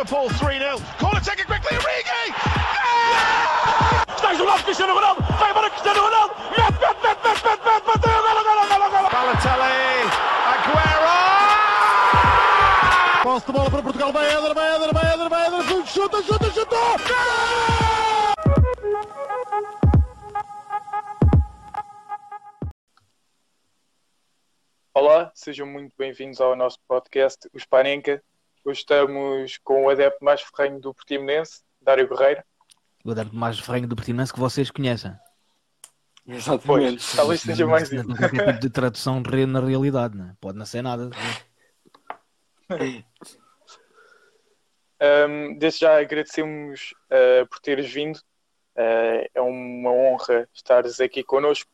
Liverpool 3-0. Corner taken quickly, Origi! Está isolado Cristiano Ronaldo, vai embora Cristiano Ronaldo, mete, mete, mete, mete, mete, mete, bateu, golo, golo, golo, golo. Balotelli, Aguero! Posse de bola para Portugal, vai Éder, vai Éder, vai Éder, vai Éder, chuta, chuta, chuta! Olá, sejam muito bem-vindos ao nosso podcast, o Spanenka. Hoje estamos com o adepto mais ferrenho do Portimonense, Dário Guerreiro. O adepto mais ferrenho do Portimonense que vocês conhecem. Pois, Exatamente. talvez seja mais Não isso. tipo de tradução na realidade, não é? Pode não ser nada. Um, desde já agradecemos uh, por teres vindo. Uh, é uma honra estares aqui connosco.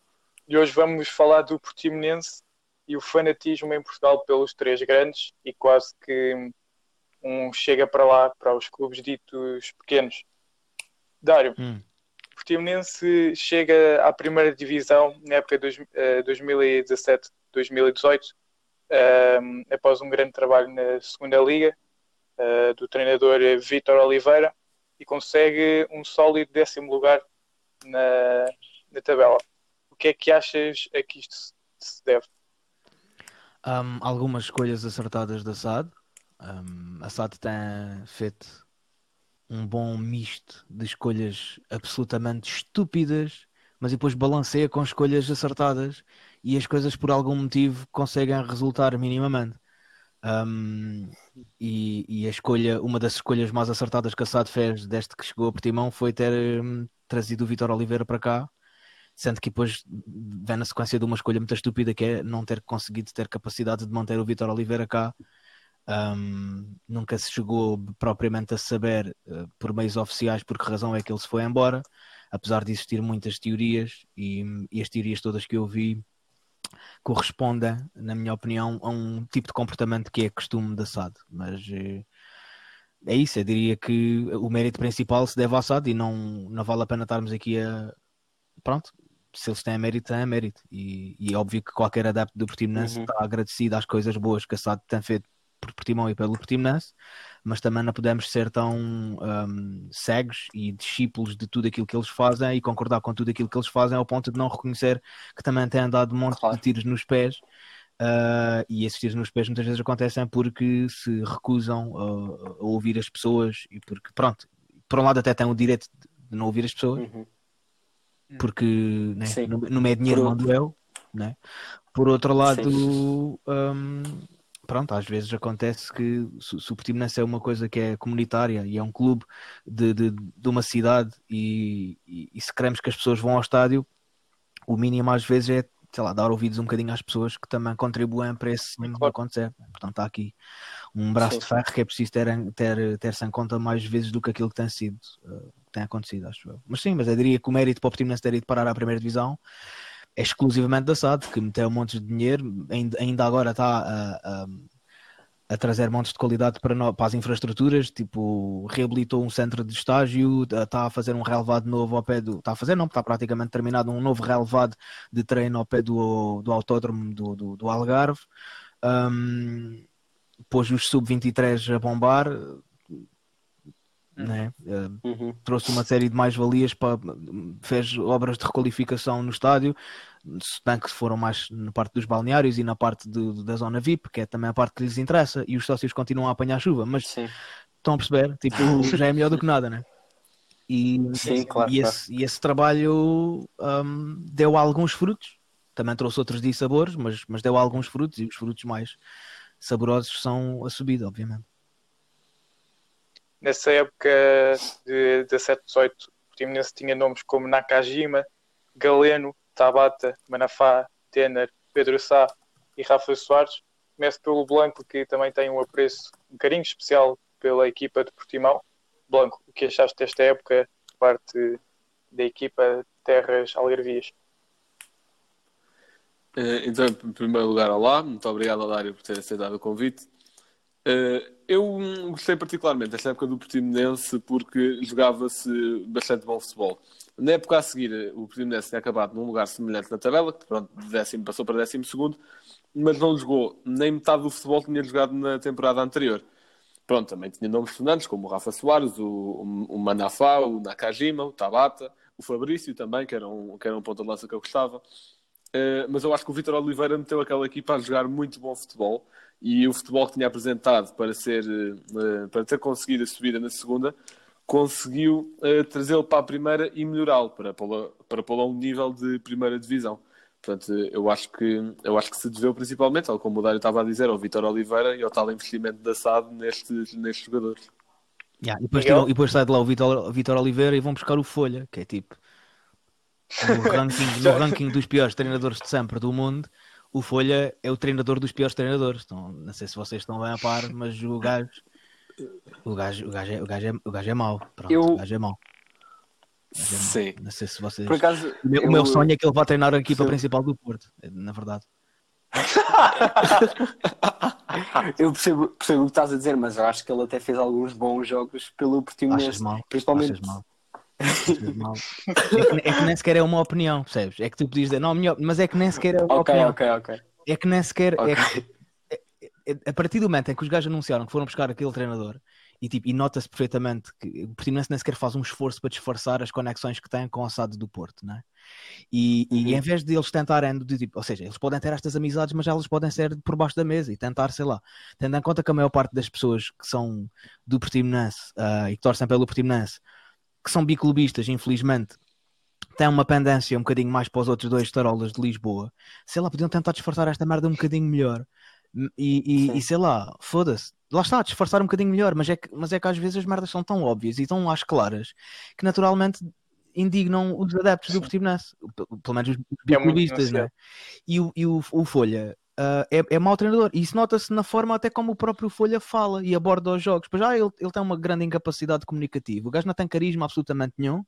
E hoje vamos falar do Portimonense e o fanatismo em Portugal pelos três grandes e quase que um chega para lá, para os clubes ditos pequenos. Dário, Hum. o Portimonense chega à primeira divisão na época de eh, 2017-2018, um, após um grande trabalho na segunda liga, eh, do treinador Vítor Oliveira, e consegue um sólido décimo lugar na, na tabela. O que é que achas a que isto se- se deve? Um, algumas escolhas acertadas da SAD. Um, a SAD tem feito um bom misto de escolhas absolutamente estúpidas, mas depois balanceia com escolhas acertadas e as coisas por algum motivo conseguem resultar minimamente. Um, e, e a escolha, uma das escolhas mais acertadas que a SAD fez desde que chegou a Portimão foi ter hum, trazido o Vitor Oliveira para cá, sendo que depois vem na sequência de uma escolha muito estúpida que é não ter conseguido ter capacidade de manter o Vitor Oliveira cá. Um, nunca se chegou propriamente a saber uh, por meios oficiais por que razão é que ele se foi embora, apesar de existir muitas teorias e, e as teorias todas que eu vi correspondem, na minha opinião, a um tipo de comportamento que é costume da SAD. Mas eh, é isso, eu diria que o mérito principal se deve à SAD e não, não vale a pena estarmos aqui a. Pronto, se eles têm mérito, têm mérito. E, e é óbvio que qualquer adepto do Portimonense Uhum. está agradecido às coisas boas que a SAD tem feito por Portimão e pelo Portimonense, mas também não podemos ser tão hum, cegos e discípulos de tudo aquilo que eles fazem e concordar com tudo aquilo que eles fazem ao ponto de não reconhecer que também têm dado um monte Claro. de tiros nos pés. ah, e esses tiros nos pés muitas vezes acontecem porque se recusam a, a ouvir as pessoas e porque, pronto, por um lado até têm o direito de não ouvir as pessoas, Uhum. porque né, não, não é dinheiro, Por mando eu. Né? Por outro lado, hum, pronto, às vezes acontece que se, o Portimonense é uma coisa que é comunitária e é um clube de, de, de uma cidade e, e, e se queremos que as pessoas vão ao estádio, o mínimo às vezes é sei lá, dar ouvidos um bocadinho às pessoas que também contribuem para esse sonho Claro. acontecer. Portanto, há aqui um braço Sim, de ferro que é preciso ter, ter, ter-se em conta mais vezes do que aquilo que tem sido, eh, tem acontecido, acho eu. Mas sim, mas eu diria que o mérito para o Portimonense ter ido parar à primeira divisão é exclusivamente da SAD, que meteu montes de dinheiro, ainda, agora está a, a, a trazer montes de qualidade para, no- para as infraestruturas, tipo, reabilitou um centro de estágio, está a fazer um relevado novo ao pé do. Está a fazer, não, está praticamente terminado um novo relevado de treino ao pé do, do autódromo do, do, do Algarve. Um, pôs os sub-23 a bombar, né? Uh, Uhum. trouxe uma série de mais-valias, para- fez obras de requalificação no estádio, se bem que foram mais na parte dos balneários e na parte do- da zona VIP, que é também a parte que lhes interessa, e os sócios continuam a apanhar chuva, mas Sim. estão a perceber, tipo, já é melhor do que nada, né? E, Sim, claro, e, esse, e esse trabalho hum, deu alguns frutos, também trouxe outros dissabores, mas, mas deu alguns frutos, e os frutos mais saborosos são a subida, obviamente. Nessa época de 17-18, o Portimonense tinha nomes como Nakajima, Galeno, Tabata, Manafá, Tener, Pedro Sá e Rafa Soares. Começo pelo Blanco, que também tem um apreço, um carinho especial pela equipa de Portimão. Blanco, o que achaste desta época, parte da equipa Terras Algarvias? Eh, Então, em primeiro lugar, olá, muito obrigado, Dário, por ter aceitado o convite. Eh, Eu gostei particularmente desta época do Portimonense porque jogava-se bastante bom futebol. Na época a seguir, eh, o Portimonense tinha acabado num lugar semelhante na tabela, que pronto, de décimo passou para décimo segundo, mas não jogou nem metade do futebol que tinha jogado na temporada anterior. pronto, também tinha nomes sonantes como o Rafa Soares, o, o Manafá, o Nakajima, o Tabata, o Fabrício também, que era um, que era um ponto de lança que eu gostava. Uh, mas eu acho que o Vitor Oliveira meteu aquela equipa a jogar muito bom futebol e o futebol que tinha apresentado para, ser, uh, para ter conseguido a subida na segunda conseguiu uh, trazê-lo para a primeira e melhorá-lo para pô-lo para pô a um nível de primeira divisão. Portanto, eu acho que, eu acho que se deveu principalmente, ao como o Dário estava a dizer, ao Vitor Oliveira e ao tal investimento da SAD nestes, nestes jogadores. Yeah, e, depois e depois sai de lá o Vitor, Vitor Oliveira e vão buscar o Folha, que é tipo no ranking, no ranking dos piores treinadores de sempre do mundo, o Folha é o treinador dos piores treinadores. Então, não sei se vocês estão bem a par, mas o gajo o gajo, o gajo, é, o gajo, é, o gajo é mau. Pronto, Eu- o gajo é mau. É. Sim. Não sei se vocês. Por acaso, O meu, eu- meu sonho é que ele vá treinar a equipa Sim. principal do Porto, na verdade. eu percebo, percebo o que estás a dizer, mas eu acho que ele até fez alguns bons jogos pelo Achas Portimonense. mal? Principalmente. Achas mal? É que, é que nem sequer é uma opinião, percebes? É que tu podias dizer, não, minha, mas é que nem sequer é uma Ok, opinião. ok, ok. É que nem sequer. é Ok. que- é- a partir do momento em que os gajos anunciaram que foram buscar aquele treinador e, tipo, e nota-se perfeitamente que o Portimonense nem sequer faz um esforço para disfarçar as conexões que tem com o SAD do Porto, né? E, e Uhum. em vez de eles tentarem, de, tipo, ou seja, eles podem ter estas amizades, mas elas podem ser por baixo da mesa e tentar, sei lá, tendo em conta que a maior parte das pessoas que são do Portimonense ah, e que torcem pelo Portimonense, que são biclubistas, infelizmente, têm uma pendência um bocadinho mais para os outros dois tarolas de Lisboa, sei lá, podiam tentar disfarçar esta merda um bocadinho melhor. E, e- Sim. e sei lá, foda-se. Lá está, disfarçar um bocadinho melhor, mas é, que, mas é que às vezes as merdas são tão óbvias e tão às claras que naturalmente indignam os adeptos do Portimonense, pelo menos os É biclubistas, né? E, o, e o, o Folha ah, é, é mau treinador, e isso nota-se na forma até como o próprio Folha fala e aborda os jogos. Pois já ele, ele tem uma grande incapacidade comunicativa, o gajo não tem carisma absolutamente nenhum,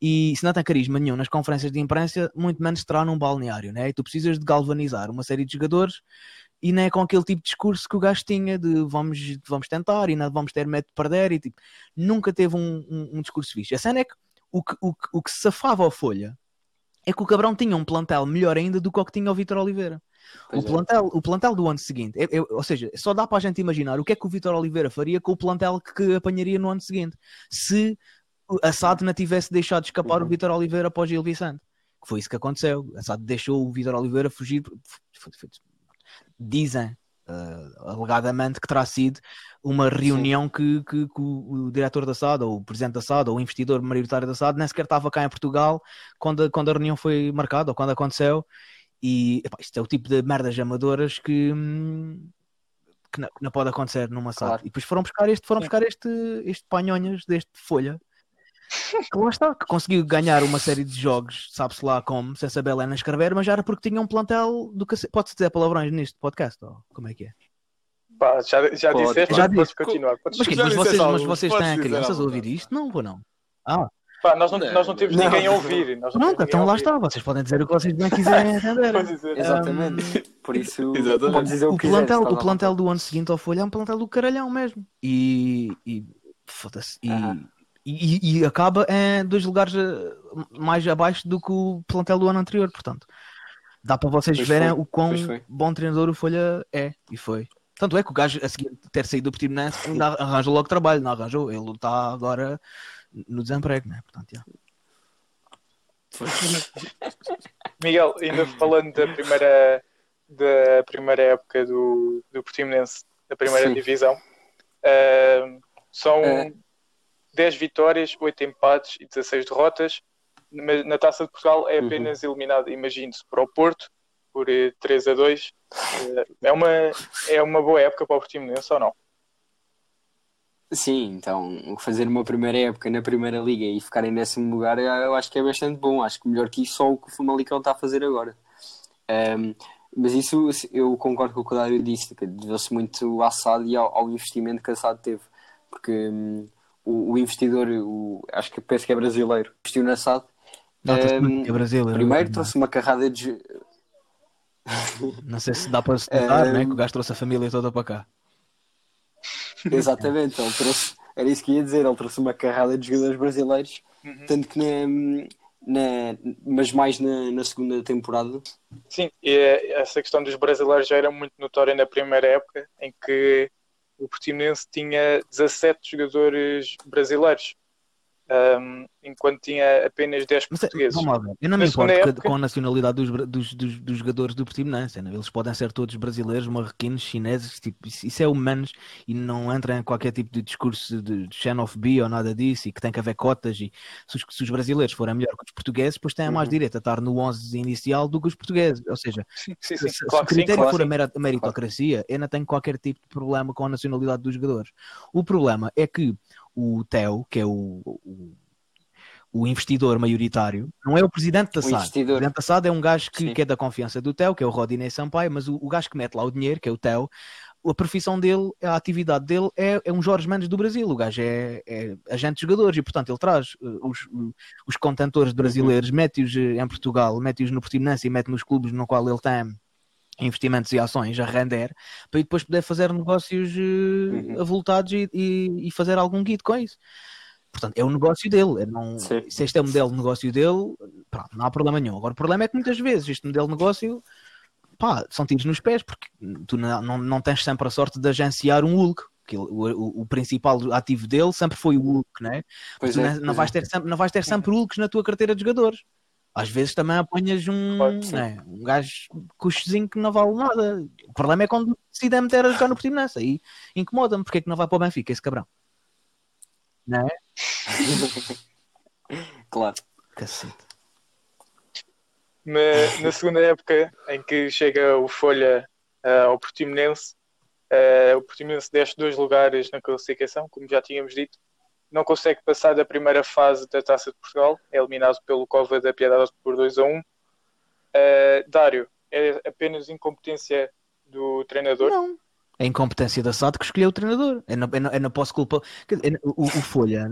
e se não tem carisma nenhum nas conferências de imprensa, muito menos terá num balneário, né? E tu precisas de galvanizar uma série de jogadores e não é com aquele tipo de discurso que o gajo tinha de vamos, vamos tentar e não vamos ter medo de perder e tipo, nunca teve um, um, um discurso fixe. A cena é que o que, o, que- o que safava ao Folha é que o Cabrão tinha um plantel melhor ainda do que o que tinha o Vitor Oliveira. Pois o, é. plantel, o plantel do ano seguinte, é- é- ou seja, só dá para a gente imaginar o que é que o Vitor Oliveira faria com o plantel que, apanharia no ano seguinte se a SAD não tivesse deixado de escapar o Uhum. Vitor Oliveira após Gil Vicente. Que foi isso que aconteceu. A SAD deixou o Vitor Oliveira fugir. Dizem, eh, alegadamente, que terá sido uma reunião que, que- que o, o diretor da SAD, ou o presidente da SAD, ou o investidor maioritário da SAD, nem sequer estava cá em Portugal quando, a- quando a reunião foi marcada, ou quando aconteceu. E epá, isto é o tipo de merdas amadoras que, hum, que não, que não pode acontecer numa. Claro. E depois foram buscar este, foram buscar este, este panhonhas deste Folha. Que lá está, que conseguiu ganhar uma série de jogos, sabe-se lá como, sem saber nem escrever, mas já era porque tinha um plantel do que Pode-se dizer palavrões neste podcast? Ou como é que é? Pá, já, já Pode. disseste, Já podes disse. continuar. Podes Mas? Já mas vocês, mas vocês podes têm crianças a ouvir isto? Não, ou não? Ah, Pá, nós não, Não, nós não temos não. ninguém a ouvir. Nós não então lá ouvir. está. Vocês podem dizer o que vocês bem quiserem entender. Dizer. Exatamente. Por isso, Exatamente. podes dizer o, o que plantel, o plantel do ano seguinte ao Folha é um plantel do caralhão mesmo. E, e foda-se. E, e, e acaba em dois lugares eh, mais abaixo do que o plantel do ano anterior. Portanto, dá para vocês Pois verem foi, o quão bom treinador o Folha é. E foi. Tanto é que o gajo, a seguir ter saído do Portimonense, ainda arranjou logo trabalho. Não arranjou. Ele está agora no desemprego, né? Portanto, já. Miguel, ainda falando da primeira, da primeira época do, do Portimonense, da primeira Sim. divisão, ah, são É. 10 vitórias, 8 empates e 16 derrotas. Na, na Taça de Portugal é Uhum. apenas eliminado, imagine-se, para o Porto, por eh, 3 a 2. Eh, é, uma, é uma boa época para o Portimonense ou não? Sim, então fazer uma primeira época na primeira liga e ficar em décimo lugar eu acho que é bastante bom. Acho que melhor que isso só o que o Famalicão está a fazer agora. Ahm, mas isso eu concordo com o que o Dário disse, que deveu-se muito à SAD e ao, ao investimento que a SAD teve. Porque hum, o, o investidor, o, acho que penso que é brasileiro, investiu na SAD. Que é Brasil. primeiro trouxe uma carrada de. Não sei se dá para se notar, Eh, né? Que o gajo trouxe a família toda para cá. Exatamente, ele trouxe, era isso que ia dizer, ele trouxe uma carrada de jogadores brasileiros, Uhum. tanto que na, na- mas mais na, na segunda temporada. Sim, e eh, essa questão dos brasileiros já era muito notória na primeira época, em que o Portimonense tinha 17 jogadores brasileiros, um, enquanto tinha apenas 10 Mas, é- portugueses. vamos lá. Eu não me importo época- com a nacionalidade dos, dos, dos, dos jogadores do Portimonense. né? Eles podem ser todos brasileiros, marroquinos, chineses, tipo, isso, é o menos e não entra em qualquer tipo de discurso de, xenofobia ou nada disso e que tem que haver cotas e se os, se os brasileiros forem melhor que os portugueses, depois têm mais Uhum. direito a estar no 11 inicial do que os portugueses. Ou seja, Sim, sim, se, sim, se claro o critério claro for a mera- meritocracia, eu não tenho qualquer tipo de problema com a nacionalidade dos jogadores. O problema é que o Theo, que é o, o, o investidor maioritário, não é o presidente da SAD. O investidor. presidente da SAD é um gajo que, que é da confiança do Theo, que é o Rodinei Sampaio, mas o, o gajo que mete lá o dinheiro, que é o Theo, a profissão dele, a atividade dele é, é um Jorge Mendes do Brasil. O gajo é, é agente de jogadores e, portanto, ele traz uh, os, os contentores brasileiros, mete-os uh, em Portugal, mete-os no Portimonense e mete nos clubes no qual ele tem investimentos e ações a render para depois poder fazer negócios uh, Uhum. avultados e, e, e fazer algum guito com isso. Portanto, é o negócio dele. é não, Sim. se este é o modelo de negócio dele, pronto, não há problema nenhum. Agora, o problema é que muitas vezes este modelo de negócio pá, são tiros nos pés, porque tu não, não, não tens sempre a sorte de agenciar um Hulk. Que o, o, o principal ativo dele sempre foi o Hulk, né? Pois é, não, não pois vais é. ter sempre, não vais ter sempre Hulks na tua carteira de jogadores. Às vezes também apanhas um, né, um gajo custozinho que não vale nada. O problema é quando decidem meter a jogar no Portimonense. Aí incomoda-me. Porque é que não vai para o Benfica, esse cabrão? Não é? Claro. Cacete. Na, na segunda época em que chega o Folha ah, ao Portimonense, ah, o Portimonense desce dois lugares na classificação, como já tínhamos dito, não consegue passar da primeira fase da Taça de Portugal, é eliminado pelo Cova da Piedade por 2 a 1. Ah, Dário, é apenas incompetência do treinador? Não. A incompetência da SAD que escolheu o treinador. Eu não, eu não, eu não posso culpar. O, o Folha,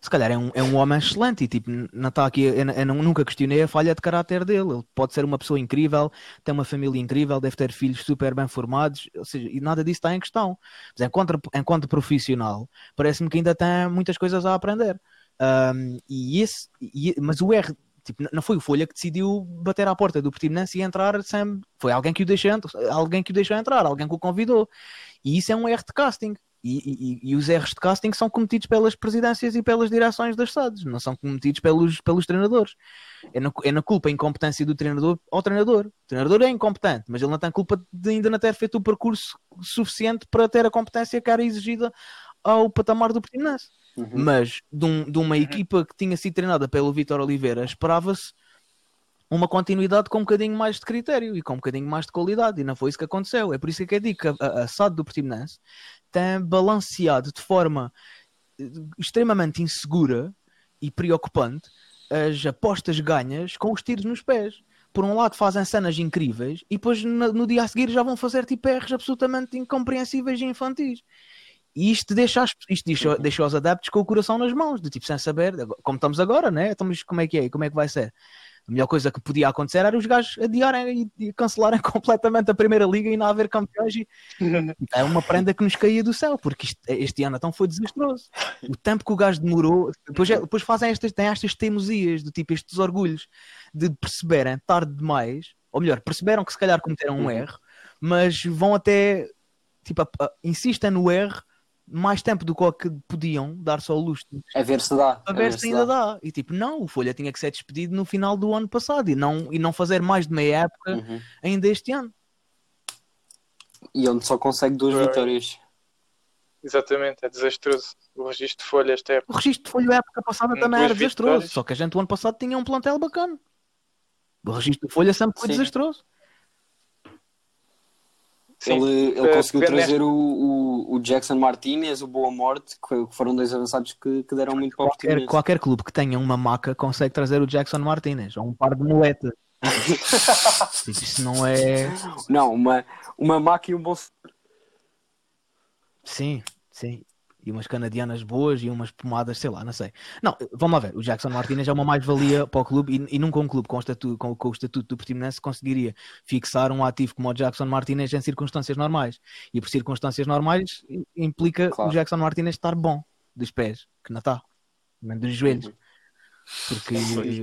se calhar, é um, é um homem excelente e tipo, não está aqui. Eu, eu nunca questionei a falha de caráter dele. Ele pode ser uma pessoa incrível, tem uma família incrível, deve ter filhos super bem formados, ou seja, e nada disso está em questão. Mas enquanto, enquanto profissional, parece-me que ainda tem muitas coisas a aprender. Ahm, e esse, e- mas o R, tipo, não foi o Folha que decidiu bater à porta do Portimonense e entrar sem. Foi alguém que o deixou, alguém que o deixou entrar, alguém que o convidou. E isso é um erro de casting. E, e- e os erros de casting são cometidos pelas presidências e pelas direções das SADs, não são cometidos pelos, pelos treinadores. É na, é na culpa a incompetência do treinador ao treinador. O treinador é incompetente, mas ele não tem culpa de ainda não ter feito o percurso suficiente para ter a competência que era exigida ao patamar do Portimonense. Uhum. Mas de, um- de uma equipa que tinha sido treinada pelo Vitor Oliveira, esperava-se uma continuidade com um bocadinho mais de critério e com um bocadinho mais de qualidade, e não foi isso que aconteceu. É por isso que eu digo que a, a, a SAD do Portimonense tem balanceado de forma eh, extremamente insegura e preocupante as apostas ganhas com os tiros nos pés. Por um lado fazem cenas incríveis e depois no, no dia a seguir já vão fazer tipo erros absolutamente incompreensíveis e infantis. E isto deixa, as- isto deixa, deixa os adeptos com o coração nas mãos, de tipo sem saber, como estamos agora, né? Estamos, como é que é? Como é que vai ser? A melhor coisa que podia acontecer era os gajos adiarem e, e cancelarem completamente a primeira liga e não haver campeões. E, é uma prenda que nos caía do céu, porque isto- este ano então foi desastroso. O tempo que o gajo demorou, depois, é- depois fazem estas, têm estas teimosias, do tipo estes orgulhos, de perceberem tarde demais, ou melhor, perceberam que se calhar cometeram um erro, mas vão até, tipo, a- a- insistem no erro mais tempo do que podiam dar só o luxo A ver se dá. a ver se ainda dá. E tipo, não, o Folha tinha que ser despedido no final do ano passado e não, e não fazer mais de meia época Uhum. ainda este ano. E onde só consegue duas vitórias. Exatamente, é desastroso. O registro de folha esta época. O registro de Folha a época passada também era desastroso, vitórias. só que a gente o ano passado tinha um plantel bacana. O registro de Folha sempre foi Sim. desastroso. Sim, Ele, ele eh, conseguiu trazer o, o, o Jackson Martinez, o Boa Morte, que foram dois avançados que, que deram muito para o Qualquer, qualquer clube que tenha uma maca consegue trazer o Jackson Martinez ou um par de moletas. Isso não é. Não, uma, uma maca e um bom. Sim, sim. E umas canadianas boas e umas pomadas, sei lá, não sei. Não, vamos lá ver. O Jackson Martinez é uma mais-valia para o clube e, e nunca um clube com o, estatuto, com, com o estatuto do Portimonense conseguiria fixar um ativo como o Jackson Martinez em circunstâncias normais. E por circunstâncias normais implica Claro. o Jackson Martinez estar bom dos pés, que não está. Também dos joelhos. Porque,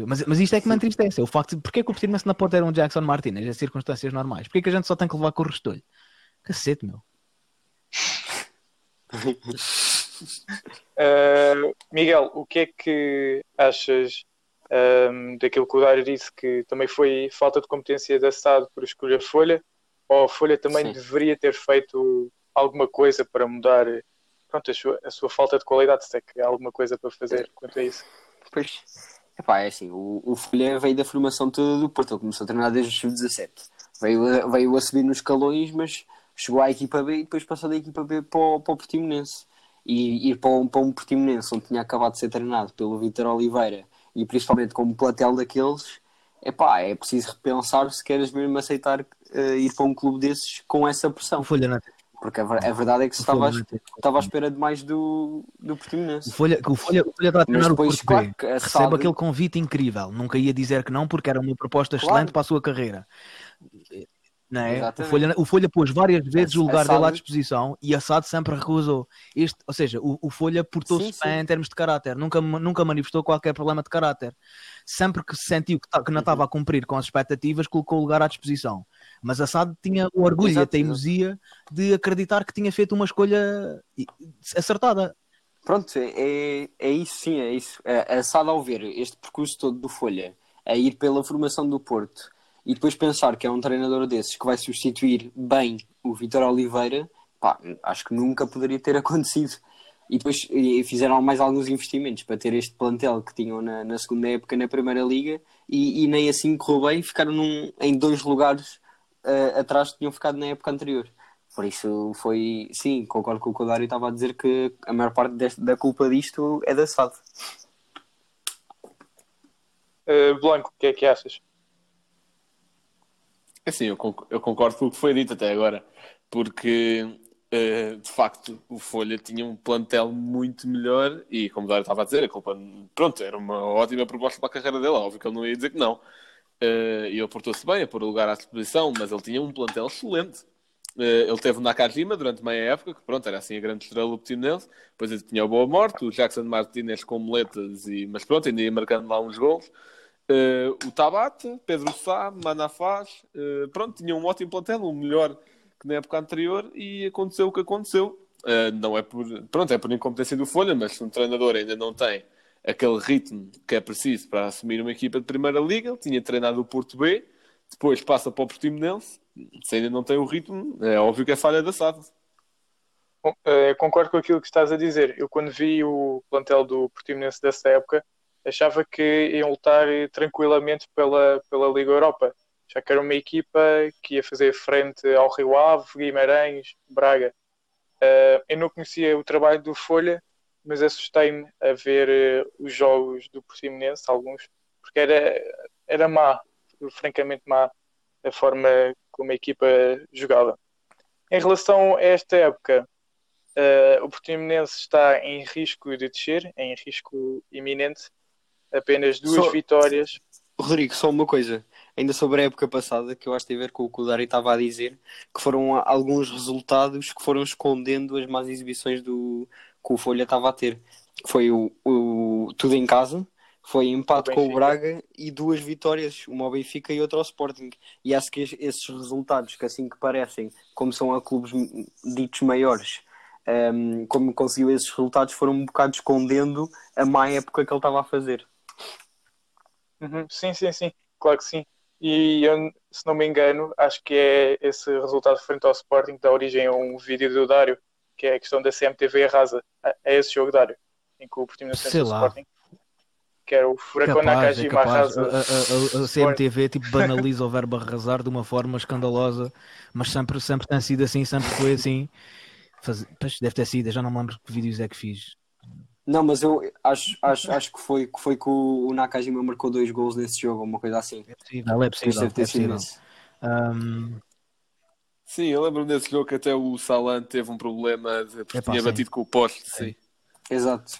mas, mas isto é que me entristece. É o facto de porque é que o Portimonense não pode ter um Jackson Martinez em circunstâncias normais? Porque é que a gente só tem que levar com o restolho? Cacete, meu. Uh, Miguel, o que é que achas um, daquilo que o Dário disse que também foi falta de competência da SAD por escolher Folha? Ou a Folha também Sim. deveria ter feito alguma coisa para mudar pronto, a, sua, a sua falta de qualidade? Se é que há alguma coisa para fazer quanto a isso? Pois, epá, é assim, o, o Folha veio da formação toda do Porto, ele começou a treinar desde os sub-17. Veio, a- veio a subir nos escalões, mas chegou à equipa B e depois passou da equipa B para o, para o Portimonense. E ir para um, para um Portimonense onde tinha acabado de ser treinado pelo Vítor Oliveira e principalmente como platel daqueles, epá, é preciso repensar se queres mesmo aceitar eh, ir para um clube desses com essa O pressão. Folha não Porque a, a verdade é que se o estava, estava à espera de mais do, do Portimonense. O Folha, o Folha, o Folha está a treinar o depois, Porto claro, Recebe aquele convite incrível. Nunca ia dizer que não, porque era uma proposta Claro. excelente para a sua carreira. É? o. Folha, o Folha pôs várias vezes A- o lugar dele à disposição e a SAD sempre recusou. Este, ou seja, o, o Folha portou-se bem em termos de caráter. Nunca, nunca manifestou qualquer problema de caráter. Sempre que se sentiu que, que não Uhum. estava a cumprir com as expectativas, colocou o lugar à disposição. Mas a SAD tinha o orgulho e a Exato, teimosia de acreditar que tinha feito uma escolha acertada. Pronto, é, é, é isso sim, é isso. A, a SAD ao ver este percurso todo do Folha, a ir pela formação do Porto e depois pensar que é um treinador desses que vai substituir bem o Vitor Oliveira, pá, acho que nunca poderia ter acontecido. E depois e fizeram mais alguns investimentos para ter este plantel que tinham na, na segunda época na Primeira Liga e, e nem assim correu bem, ficaram num- em dois lugares eh, atrás que tinham ficado na época anterior. Por isso foi, sim, concordo com o que o Dário estava a dizer que a maior parte deste- da culpa disto é da SAD. Uh, Blanco, o que é que achas? É Assim, eu conc- eu concordo com o que foi dito até agora, porque eh, de facto o Folha tinha um plantel muito melhor e, como o Dário estava a dizer, a culpa, pronto, era uma ótima proposta para a carreira dele, óbvio que ele não ia dizer que não. Eh, e ele portou-se bem a pôr o lugar à disposição, mas ele tinha um plantel excelente. Eh, ele teve o Nakajima durante meia época, que pronto, era assim a grande estrela do Portimonense. Depois ele tinha o Boa Morte, o Jackson Martinez com moletas, e, mas pronto, ainda ia marcando lá uns gols. Eh, o Tabata, Pedro Sá, Manafaz, eh, pronto, tinha um ótimo plantel, um melhor que na época anterior, e aconteceu o que aconteceu. Eh, não é por, pronto, é por incompetência do Folha, mas se um treinador ainda não tem aquele ritmo que é preciso para assumir uma equipa de Primeira Liga, ele tinha treinado o Porto B, depois passa para o Portimonense, se ainda não tem o ritmo, é óbvio que é falha da SAD. Bom, concordo com aquilo que estás a dizer. Eu, quando vi o plantel do Portimonense dessa época, achava que iam lutar tranquilamente pela, pela Liga Europa. Já que era uma equipa que ia fazer frente ao Rio Ave, Guimarães, Braga. Eh, eu não conhecia o trabalho do Folha, mas assustei-me a ver eh, os jogos do Portimonense, alguns, porque era, era má, francamente má, a forma como a equipa jogava. Em relação a esta época, Uh, o Portimonense está em risco de descer, em risco iminente. Apenas duas Só- vitórias. Rodrigo, só uma coisa, ainda sobre a época passada, que eu acho que tem a ver com o que o Dário estava a dizer, que foram alguns resultados que foram escondendo as más exibições do que o Folha estava a ter. Foi o, o tudo em casa, foi empate O com o. Braga e duas vitórias, uma ao Benfica e outra ao Sporting. E acho que es- esses resultados, que assim que parecem, como são a clubes ditos maiores, um, como conseguiu esses resultados, foram um bocado escondendo a má época que ele estava a fazer. Uhum, Sim, sim, sim, claro que sim. E eu, se não me engano, acho que é esse resultado frente ao Sporting que dá origem a um vídeo do Dário, que é a questão da CMTV rasa. É esse jogo, Dário, em que o Portimonense Sei vence o lá. Sporting. Que era o Furacão Capaz, é Nakajima. A, arrasa. a- a- a CMTV tipo, banaliza o verbo arrasar de uma forma escandalosa, mas sempre, sempre tem sido assim, sempre foi assim. Faz... Pois, deve ter sido, eu já não me lembro que vídeos é que fiz. Não, mas eu acho, acho, acho que foi que foi que o, Nakajima marcou dois gols nesse jogo, uma coisa assim. É possível, é possível. deve ter É possível. Ahm, Sim, eu lembro desse jogo que até o Salan teve um problema de, porque Epá, tinha sim. batido com o poste. Sim. Exato.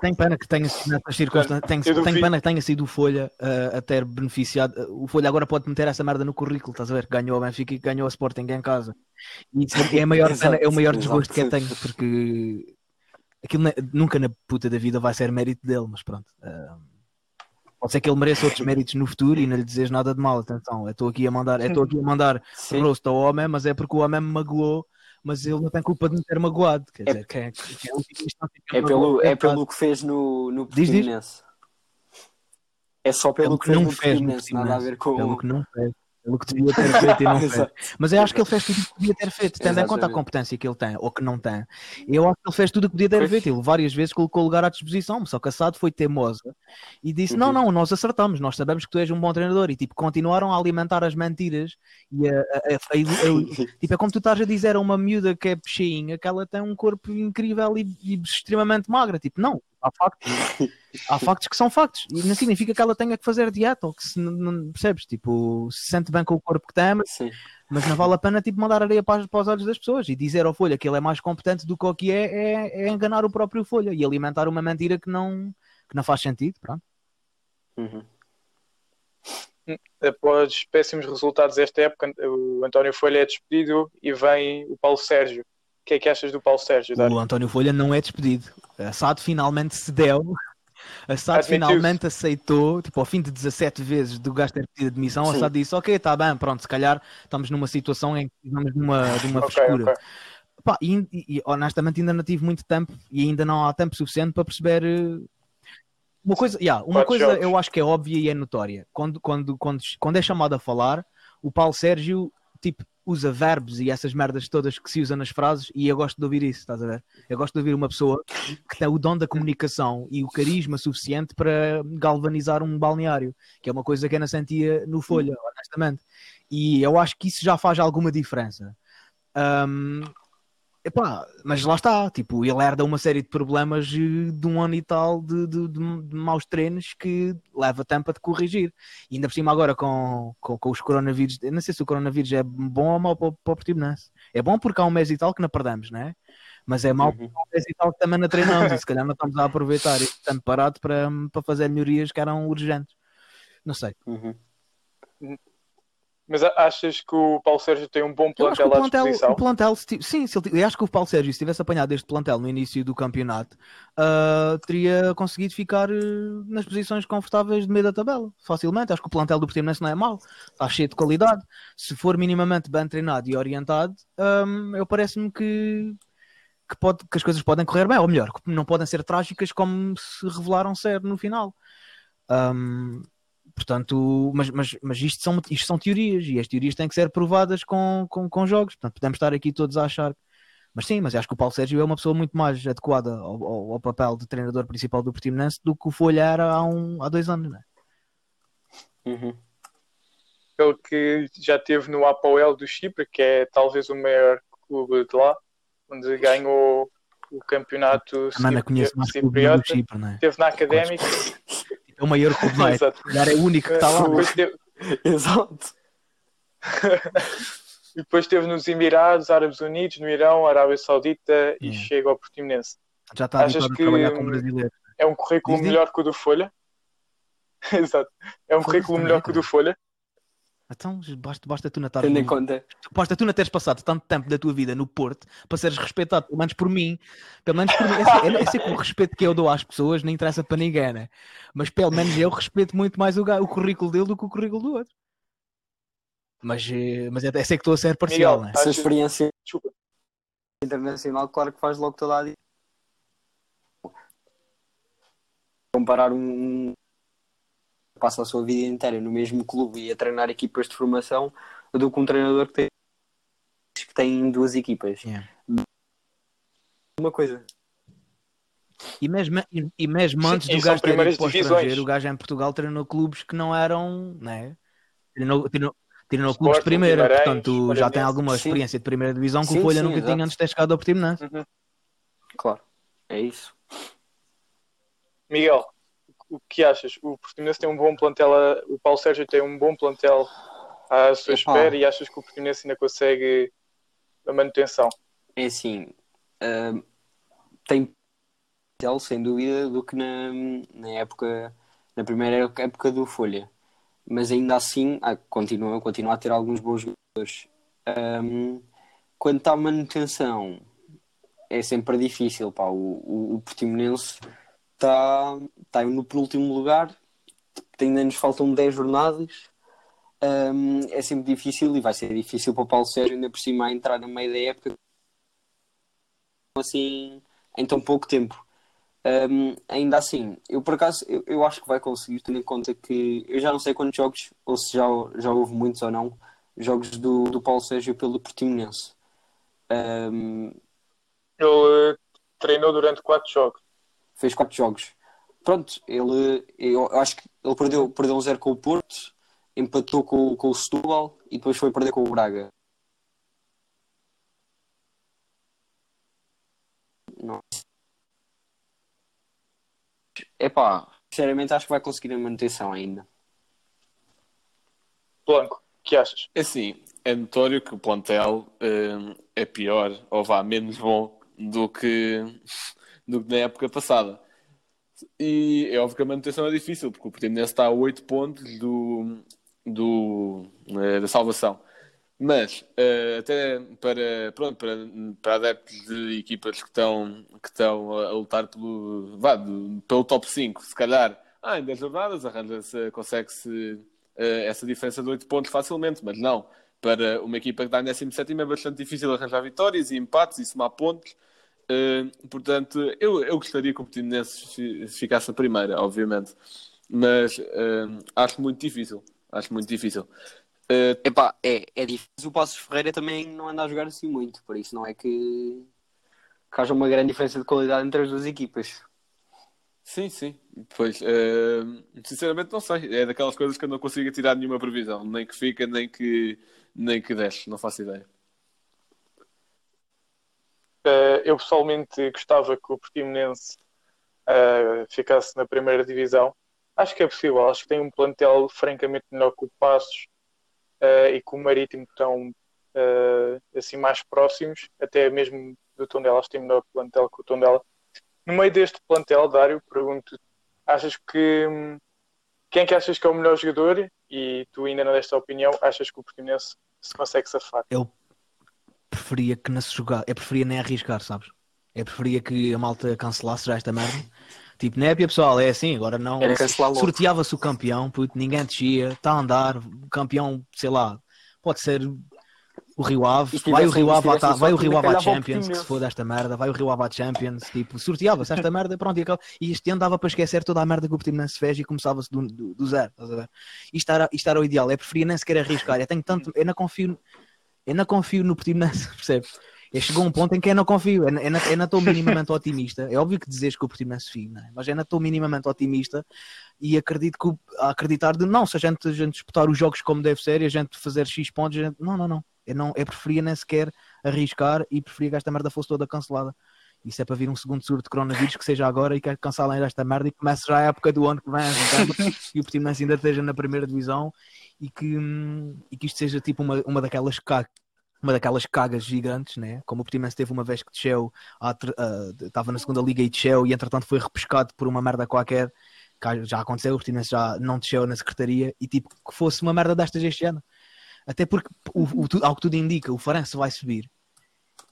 Tenho pena que tenha sido nessas circunstâncias. Duvido- tenho pena que tenha sido o Folha ah, a ter beneficiado. O Folha agora pode meter essa merda no currículo, estás a ver? Ganhou o Benfica e ganhou a Sporting em casa. E isso é, a maior pena, é o maior Exato, desgosto que eu exato. tenho, porque aquilo nunca na puta da vida vai ser mérito dele, mas pronto. ah, pode ser que ele mereça outros méritos no futuro e não lhe desejo nada de mal. Atenção, estou aqui a mandar, estou aqui a mandar rosto ao homem, mas é porque o homem me magoou mas ele não tem culpa de me ter magoado. Quer dizer, que é, que é que É me pelo, é é pelo que fez no, no Diz, diz. É só pelo, pelo que que não fez no Portimonense, nada a ver com... Pelo que não fez. Pelo que devia ter feito e não fez. Mas eu acho que ele fez tudo o que podia ter feito, tendo em conta a competência que ele tem, ou que não tem. Eu acho que ele fez tudo o que podia ter feito. Ele várias vezes colocou o lugar à disposição, só que Assado foi teimosa e disse: Não, Uhum. não, nós acertamos, nós sabemos que tu és um bom treinador. E tipo, continuaram a alimentar as mentiras. E a, a- a- tipo, é como tu estás a dizer a uma miúda que é cheinha que ela tem um corpo incrível e, e extremamente magra. Tipo, não, há factos. Há factos que são factos. E não significa que ela tenha que fazer dieta ou que se não, não- percebes? Tipo, se sente bem com o corpo que tem, mas Sim. mas não vale a pena tipo, mandar areia para, para os olhos das pessoas e dizer ao Folha que ele é mais competente do que o que é, é, é enganar o próprio Folha e alimentar uma mentira que não, que não faz sentido. Pronto. Uhum. Após péssimos resultados desta época, o António Folha é despedido e vem o Paulo Sérgio. O que é que achas do Paulo Sérgio, Dário? O António Folha não é despedido. A SAD finalmente cedeu. A SAD finalmente aceitou, tipo, ao fim de 17 vezes do gajo ter pedido admissão, a. SAD disse: Ok, está bem, pronto, se calhar estamos numa situação em que precisamos de uma, de uma Ok, frescura. ok. Pá, e, e- honestamente ainda não tive muito tempo e ainda não há tempo suficiente para perceber eh, uma coisa, yeah, uma Quatro coisa jogos. eu acho que é óbvia e é notória. Quando, quando, quando, quando é chamado a falar, o Paulo Sérgio tipo, usa verbos e essas merdas todas que se usam nas frases e eu gosto de ouvir isso, estás a ver? Eu gosto de ouvir uma pessoa que tem o dom da comunicação e o carisma suficiente para galvanizar um balneário, que é uma coisa que eu não sentia no Folha, honestamente. E eu acho que isso já faz alguma diferença. Ahm, epá, mas lá está, tipo, ele herda uma série de problemas eh, de um ano e tal de, de, de- de maus treinos que leva a de corrigir. E ainda por cima agora com, com, com os coronavírus, eu não sei se o coronavírus é bom ou mau para, o- para o Portimonense. É bom porque há um mês e tal que não perdemos, não é? Mas é mau Uhum. porque há um mês e tal que também não treinamos e se calhar não estamos a aproveitar este tempo parado para, para fazer melhorias que eram urgentes. Não sei. Uhum. Mas achas que o Paulo Sérgio tem um bom plantel o à plantel, disposição? o plantel sim, se ele, eu acho que o Paulo Sérgio, se tivesse apanhado este plantel no início do campeonato, ah, teria conseguido ficar eh, nas posições confortáveis de meio da tabela, facilmente. Acho que o plantel do Portimonense não é mau, está cheio de qualidade. Se for minimamente bem treinado e orientado, ahm, eu parece-me que, que, pode, que as coisas podem correr bem, ou melhor, que não podem ser trágicas como se revelaram ser no final. Ahm, Portanto, mas, mas, mas isto, são, isto são teorias e as teorias têm que ser provadas com, com, com jogos. Portanto, podemos estar aqui todos a achar. Mas sim, mas acho que o Paulo Sérgio é uma pessoa muito mais adequada ao, ao, ao papel de treinador principal do Portimonense do que o Folha era há, um, há dois anos. Né? Uhum. Ele que já teve no Apoel do Chipre, que é talvez o maior clube de lá, onde ganhou o campeonato não cipriota. Chipre, né? Teve na Académica. É o maior clube lá. Exato. Se calhar é o único que está lá. né? Depois teve, Exato. e depois esteve nos Emirados Árabes Unidos, no Irão, Arábia Saudita e Yeah. chega ao Portimonense. Já está Achas a que-. É um currículo Diz, melhor que o do Folha? Exato. É um currículo melhor que o do. Folha? Então, basta, basta tu não estar Tendo em conta. Basta tu não teres passado tanto tempo da tua vida no Porto para seres respeitado, pelo menos por mim, pelo menos por mim. Eu sei, eu sei que o respeito que eu dou às pessoas não interessa para ninguém, né? mas pelo menos eu respeito muito mais o, o currículo dele do que o currículo do outro. Mas, eh, mas eu eu sei que estou a ser parcial, Miguel, né? Essa experiência Desculpa. internacional, claro que faz logo toda a. Comparar um passa a sua vida inteira no mesmo clube e a treinar equipas de formação do que um treinador que tem, que tem duas equipas. Yeah. Uma coisa. E mesmo, e, mesmo Sim, antes e do gajo ter ido para o estrangeiro, o gajo em Portugal treinou clubes que não eram, né? Treinou, treinou, treinou clubes de primeira, Guimarães, portanto já tem alguma Sim. experiência de primeira divisão que Sim, o Folha sim, nunca exato. tinha antes de ter chegado ao Portimonense. Claro. É isso. Miguel, o que achas? O Portimonense tem um bom plantel, o Paulo Sérgio tem um bom plantel à sua Epá. espera e achas que o Portimonense ainda consegue a manutenção? É assim, ah, tem potencial, sem dúvida, do que na, na época, na primeira época do Folha. Mas ainda assim, ah, continua, continua a ter alguns bons jogadores. Ahm, quanto à manutenção, é sempre difícil. Pá. O, o, o Portimonense está tá no penúltimo lugar, ainda nos faltam 10 jornadas. Ahm, é sempre difícil e vai ser difícil para o Paulo Sérgio, ainda por cima, entrar no meio da época assim em tão pouco tempo. Um, ainda assim, eu por acaso eu, eu acho que vai conseguir, tendo em conta que eu já não sei quantos jogos, ou se já, já houve muitos ou não, jogos do, do Paulo Sérgio pelo Portimonense. Um, Ele eh, treinou durante quatro jogos. Fez quatro jogos. Pronto, ele eu acho que ele perdeu, perdeu um zero com o Porto, empatou com, com o Setúbal e depois foi perder com o Braga. Não. Epá, sinceramente acho que vai conseguir a manutenção ainda. Blanco, o que achas? É assim, é notório que o plantel hum, é pior, ou vá, menos bom do que, do que na época passada. E é óbvio que a manutenção é difícil, porque o Portimonense está a 8 pontos do, do, eh, da salvação. Mas, eh, até para, pronto, para, para adeptos de equipas que estão, que estão a lutar pelo, vá, pelo top 5, se calhar, ah, em 10 jornadas arranja-se, consegue-se eh, essa diferença de 8 pontos facilmente, mas não. Para uma equipa que está em 17 é bastante difícil arranjar vitórias e empates e somar pontos. Eh, portanto, eu, eu gostaria que o Portimonense fi- ficasse a primeira, obviamente. Mas eh, acho muito difícil. Acho muito difícil. Eh, Epá, é, é difícil. O Passos Ferreira também não anda a jogar assim muito, por isso não é que, que haja uma grande diferença de qualidade entre as duas equipas. Sim, sim. Pois, eh, sinceramente não sei. É daquelas coisas que eu não consigo tirar nenhuma previsão. Nem que fica, nem que, nem que desce. Não faço ideia. Eh, eu pessoalmente gostava que o Portimonense eh, ficasse na primeira divisão. Acho que é possível. Acho que tem um plantel francamente melhor que o Passos eh, e que o Marítimo estão assim mais próximos, até mesmo do Tondela. Acho que tem melhor plantel que o Tondela. No meio deste plantel, Dário, pergunto: achas que quem é que achas que é o melhor jogador? E tu ainda não deste a opinião, achas que o Portimonense se consegue safar? Preferia que não se jogar, eu preferia nem arriscar, sabes? Eu preferia que a malta cancelasse já esta merda. Tipo, népia pessoal, é assim, agora não. Sorteava-se o campeão, puto, ninguém descia, está a andar, campeão, sei lá, pode ser o Rio Ave, se vai o Rio Ave, vai o Rio Ave à Champions, que se for desta merda, vai o Rio Ave à Champions, tipo, sorteava-se esta merda, pronto, e, acaba- e este ano dava para esquecer toda a merda que o Portimonense fez e começava-se do, do, do zero, estás a ver? Isto era, isto era o ideal, eu preferia nem sequer arriscar, eu tenho tanto, eu não confio, eu não confio no Portimonense, percebes? Eu chegou um ponto em que eu não confio, eu não- estou minimamente otimista. É óbvio que dizes que o Portimonense fica, é? mas eu não estou minimamente otimista e acredito que acreditar de não, se a gente, a gente disputar os jogos como deve ser e a gente fazer X pontos, gente- não, não, não. Eu, não. eu preferia nem sequer arriscar e preferia que esta merda fosse toda cancelada. Isso é para vir um segundo surto de coronavírus que seja agora e que cancelem esta merda e comece já a época do ano que vem em setembro e o Portimonense ainda esteja na primeira divisão e que, hum, e que isto seja tipo uma, uma daquelas uma daquelas cagas gigantes, né? Como o Portimonense teve uma vez que desceu, estava na segunda liga e desceu e entretanto foi repescado por uma merda qualquer. que Já aconteceu, o Portimonense já não desceu na secretaria e tipo que fosse uma merda destas este ano. Até porque, o, o, ao que tudo indica, o Farense vai subir.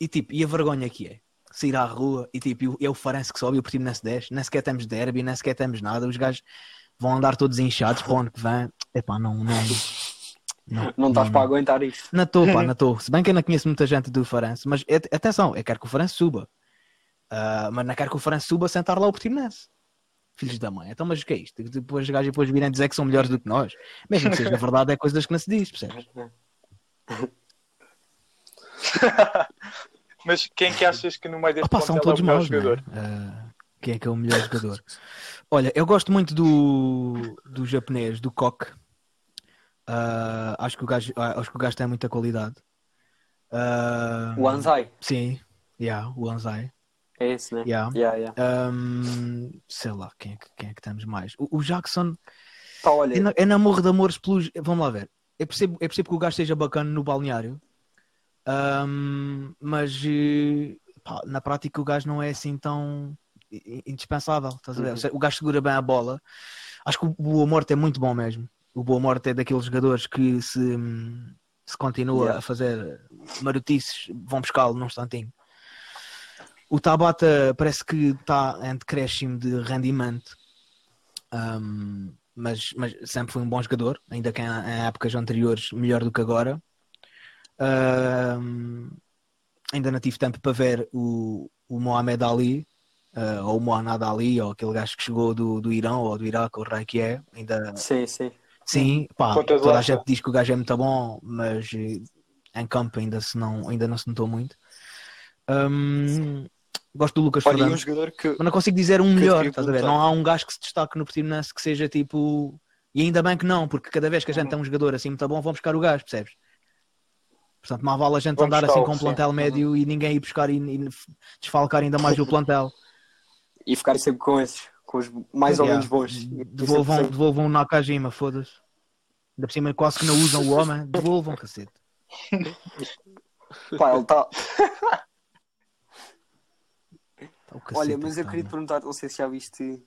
E tipo, e a vergonha que é? Sair à rua e tipo, o- é o Farense que sobe e o Portimonense desce. Nem sequer temos derby, nem sequer temos nada. Os gajos vão andar todos inchados para o ano que vem. Epá, não, não, não, Não estás para aguentar isso. não estou, pá, não estou. Se bem que eu não conheço muita gente do Farense, mas at- atenção, eu quero que o Farense suba. Ah, mas não quero que o Farense suba sentar lá o Portimonense. Filhos da mãe. Então, mas o que é isto? Depois os gajos depois virem dizer que são melhores do que nós. Mesmo que seja verdade, é coisas que não se diz, percebes? Mas quem que achas que no meio deste Opa, são plantel é todos o melhor maus, jogador? é? Ah, quem é que é o melhor jogador? Olha, eu gosto muito do, do japonês, do Koch. Ah, acho, que o gajo, ah, acho que o gajo tem muita qualidade. Ah, O Anzai, Sim, yeah, o Anzai. é esse, né? Yeah. Yeah, yeah. Um, sei lá, quem é, que, quem é que temos mais? O, o Jackson Pá, olha, é, na, é namoro de amores pelos. Vamos lá ver. Eu percebo, eu percebo que o gajo esteja bacana no balneário, um, mas eh, pá, na prática o gajo não é assim tão indispensável. Estás a ver? Uhum. O gajo segura bem a bola. Acho que o Boa Morte é muito bom mesmo. O Boa Morte é daqueles jogadores que se, se continua Yeah. a fazer marotices, vão buscá-lo num instantinho. O Tabata parece que está em decréscimo de rendimento, Um, mas, mas sempre foi um bom jogador, ainda que em, em épocas anteriores melhor do que agora. Um, ainda não tive tempo para ver o, o Mohamed Ali, uh, ou o Mohamed Ali, ou aquele gajo que chegou do, do Irão ou do Iraque, ou o rei que é, ainda Sim, sim. sim, pá, toda a gente diz que o gajo é muito bom, mas eh, em campo ainda, se não, ainda não se notou muito. Hum, gosto do Lucas Olha, um Fernandes. jogador que. Mas não consigo dizer um melhor, estás a ver? Não há um gajo que se destaque no Portimonense que seja tipo. E ainda bem que não, porque cada vez que a gente tem um jogador assim muito bom, vão buscar o gajo, percebes? Portanto, mal vale a gente Vão andar assim com um plantel médio e ninguém ir buscar e, e desfalcar ainda mais o plantel. E ficar sempre com esses, com os mais ou menos bons. Devolvam, devolvam o Nakajima, foda-se. Ainda por cima quase que não usam o homem, devolvam, cacete. Pá, ele tá... Tá Olha, mas eu tá, queria te perguntar, não sei se já viste.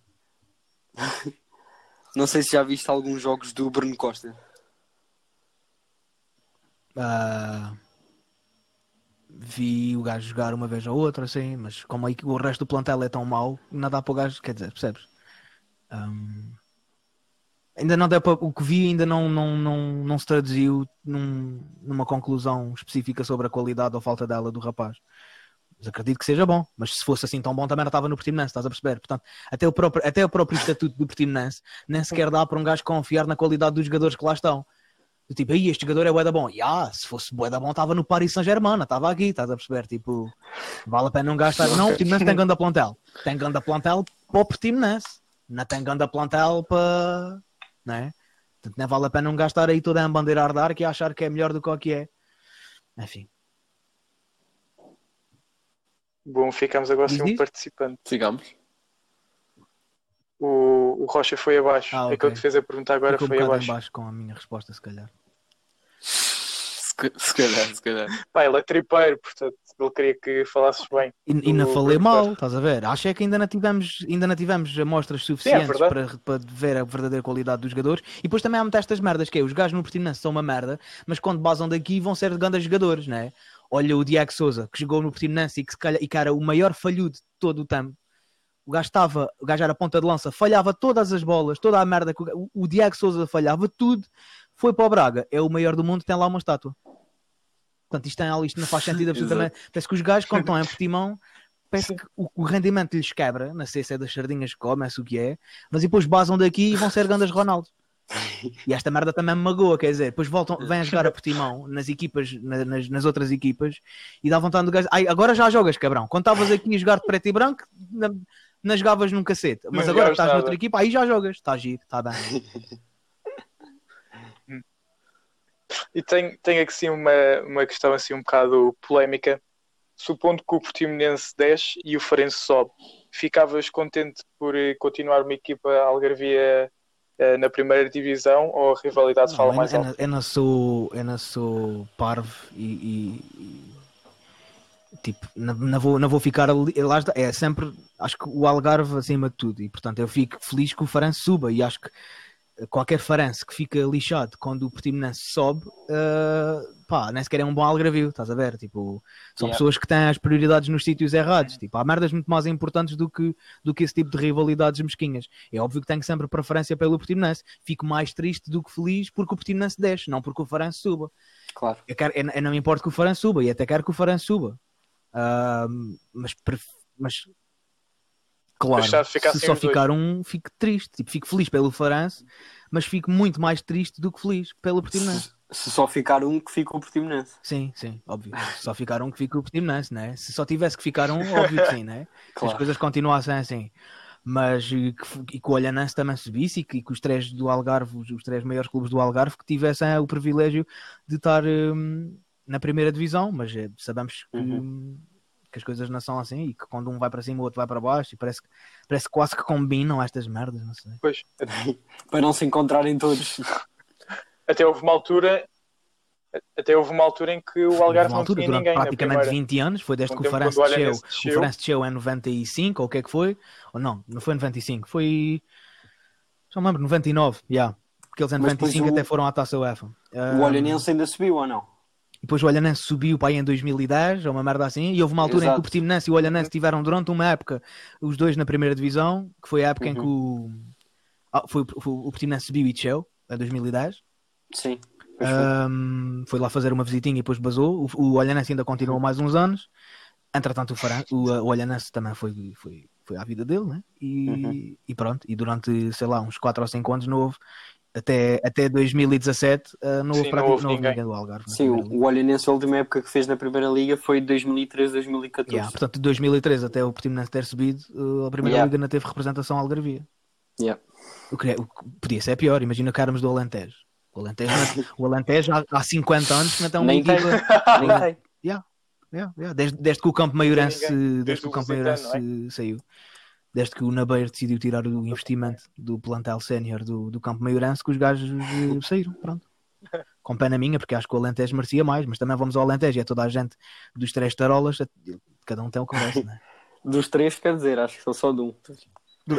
não sei se já viste alguns jogos do Bruno Costa. Ah, vi o gajo jogar uma vez ou outra, assim, mas como aí que o resto do plantel é tão mau, ainda dá para o gajo, quer dizer, percebes? Ahm, ainda não deu para, o que vi ainda não, não, não, não se traduziu num- numa conclusão específica sobre a qualidade ou falta dela do rapaz. Mas acredito que seja bom, mas se fosse assim tão bom também não estava no Portimonense, estás a perceber? Portanto, até o próprio, até o próprio estatuto do Portimonense nem sequer dá para um gajo confiar na qualidade dos jogadores que lá estão. Do tipo, aí este jogador é bué da bom. E ah, se fosse bué da bom, estava no Paris Saint-Germain, estava aqui, estás a perceber? Tipo, vale a pena um gajo estar. Não, o Portimonense tem ganda plantel. Tem ganda plantel para o Portimonense. Não tem ganda plantel para. Não é? Portanto, não vale a pena gajo estar aí todo a bandeira a ardar que a achar que é melhor do que o que é. Enfim. Bom, ficamos agora sem um participante. Ficamos. O, o Rocha foi abaixo. Ah, É que eu ok. te fez a pergunta agora Ficou um foi bocado abaixo. em baixo com a minha resposta, se calhar. Se, ca- se calhar, se calhar. Pá, ele é tripeiro, portanto, ele queria que falasses bem. E, e não falei mal, estás a ver? Acho é que ainda não tivemos, ainda não tivemos amostras suficientes é verdade. para, para ver a verdadeira qualidade dos jogadores. E depois também há muitas estas merdas que é, os gajos no Portimonense são uma merda, mas quando basam daqui vão ser grandes jogadores, né? Olha o Diego Souza, que jogou no Portimonense e que se calhar, e que era o maior falhudo de todo o tempo. O gajo estava, o gajo era ponta de lança, falhava todas as bolas, toda a merda que o, o- Diego Souza falhava tudo. Foi para o Braga, é o maior do mundo, tem lá uma estátua. Portanto, isto, tem, isto não faz sentido absolutamente. Parece que os gajos, quando estão em Portimão, parece que o, o rendimento lhes quebra. Não sei se é das sardinhas que comem, se o que é, mas depois basam daqui e vão ser grandes Ronaldo. E esta merda também me magoa, quer dizer, depois voltam, vêm a jogar a Portimão nas equipas, na- nas, nas outras equipas, e dá vontade do gajo. Ai, agora já jogas, cabrão. Quando estavas aqui a jogar de preto e branco, não, jogavas num cacete, mas Não agora estás noutra equipa, aí já jogas, está giro, está bem. E tem, tem aqui sim uma, uma questão assim um bocado polémica. Supondo que o Portimonense desce e o Farense sobe, ficavas contente por eh, continuar uma equipa algarvia eh, na primeira divisão ou a rivalidade fala Não, mais eu, alto? eu, eu não sou, eu não sou parvo e- e- tipo, não, não vou, não vou ficar ali. Lá está, é sempre, acho que o Algarve acima de tudo, e portanto eu fico feliz que o Farense suba e acho que qualquer Farense que fica lixado quando o Portimonense sobe, eh, pá, nem sequer é um bom algravio, estás a ver? Tipo, são Yeah. pessoas que têm as prioridades nos sítios errados. Tipo, há merdas muito mais importantes do que, do que esse tipo de rivalidades mesquinhas. É óbvio que tenho sempre preferência pelo Portimonense. Fico mais triste do que feliz porque o Portimonense desce, não porque o Farense suba. Claro. Eu, quero, eu, eu não me importo que o Farense suba e até quero que o Farense suba. Ahm, mas, mas claro, se só ficar um, fico triste. Tipo, fico feliz pelo Farense, mas fico muito mais triste do que feliz pelo Portimonense. Se, se só ficar um que fica o Portimonense. Sim, sim, óbvio. Se só ficar um que fica o Portimonense, né? Se só tivesse que ficar um, óbvio que sim, né? Se as Claro. coisas continuassem assim. Mas e que, e que o Olhanense também subisse e que, que os três do Algarve, os, os três maiores clubes do Algarve, que tivessem o privilégio de estar hum, na primeira divisão. Mas eh, sabemos que, Uhum. que as coisas não são assim e que quando um vai para cima o outro vai para baixo e parece, que- parece que quase que combinam estas merdas, não sei. Pois, Para não se encontrarem todos. até houve uma altura até houve uma altura em que o Algarve uma não altura, tinha durante ninguém praticamente primeira. 20 anos, foi desde Um que o Farense desceu, Olhanense o desceu. Farense desceu em 95, ou o que é que foi? Ou não, não foi em 95, foi. Só me lembro, 99, já. Yeah. Porque eles em Mas depois 95 o- até foram à taça UEFA. O Olhanense ainda subiu ou não? Depois o Olhanense subiu para aí em 2010, ou uma merda assim, e houve uma altura em que Exato. o Portimonense e o Olhanense tiveram durante uma época os dois na primeira divisão, que foi a época em que Uhum. o. Ah, foi, foi, o Portimonense subiu e desceu, em 2010. Sim. Ahm, foi lá fazer uma visitinha e depois basou. O, o Olhanense ainda continuou mais uns anos. Entretanto, o, Faran, o, o Olhanense também foi, foi, foi à vida dele, né? E, Uhum. e pronto. E durante, sei lá, uns 4 ou 5 anos não houve, até, até 2017, eh, não houve, Sim, não houve não houve ninguém. ninguém do Algarve. Sim, o, Olhanense, a última época que fez na Primeira Liga foi de 2013, 2014. Yeah, portanto, de 2013 até o Portimonense ter subido, eh, a Primeira Yeah. Liga não teve representação algarvia. Yeah. O que, é- o que podia ser pior, imagina que éramos do Alentejo. O Alentejo, não- o Alentejo há, há 50 anos não tem uma Nem tem. Nem tem. Yeah, yeah. Desde, desde que o Campo Maiorense, desde Desde que o Campo Maiorense saiu, desde que o Nabeiro decidiu tirar o investimento do plantel sénior do, do Campo Maiorense, que os gajos eh, saíram, pronto. Com pena minha, porque acho que o Alentejo merecia mais, mas também vamos ao Alentejo, e é toda a gente dos três tarolas, cada um tem o que merece, né? Dos três, quer dizer, acho que são só de um.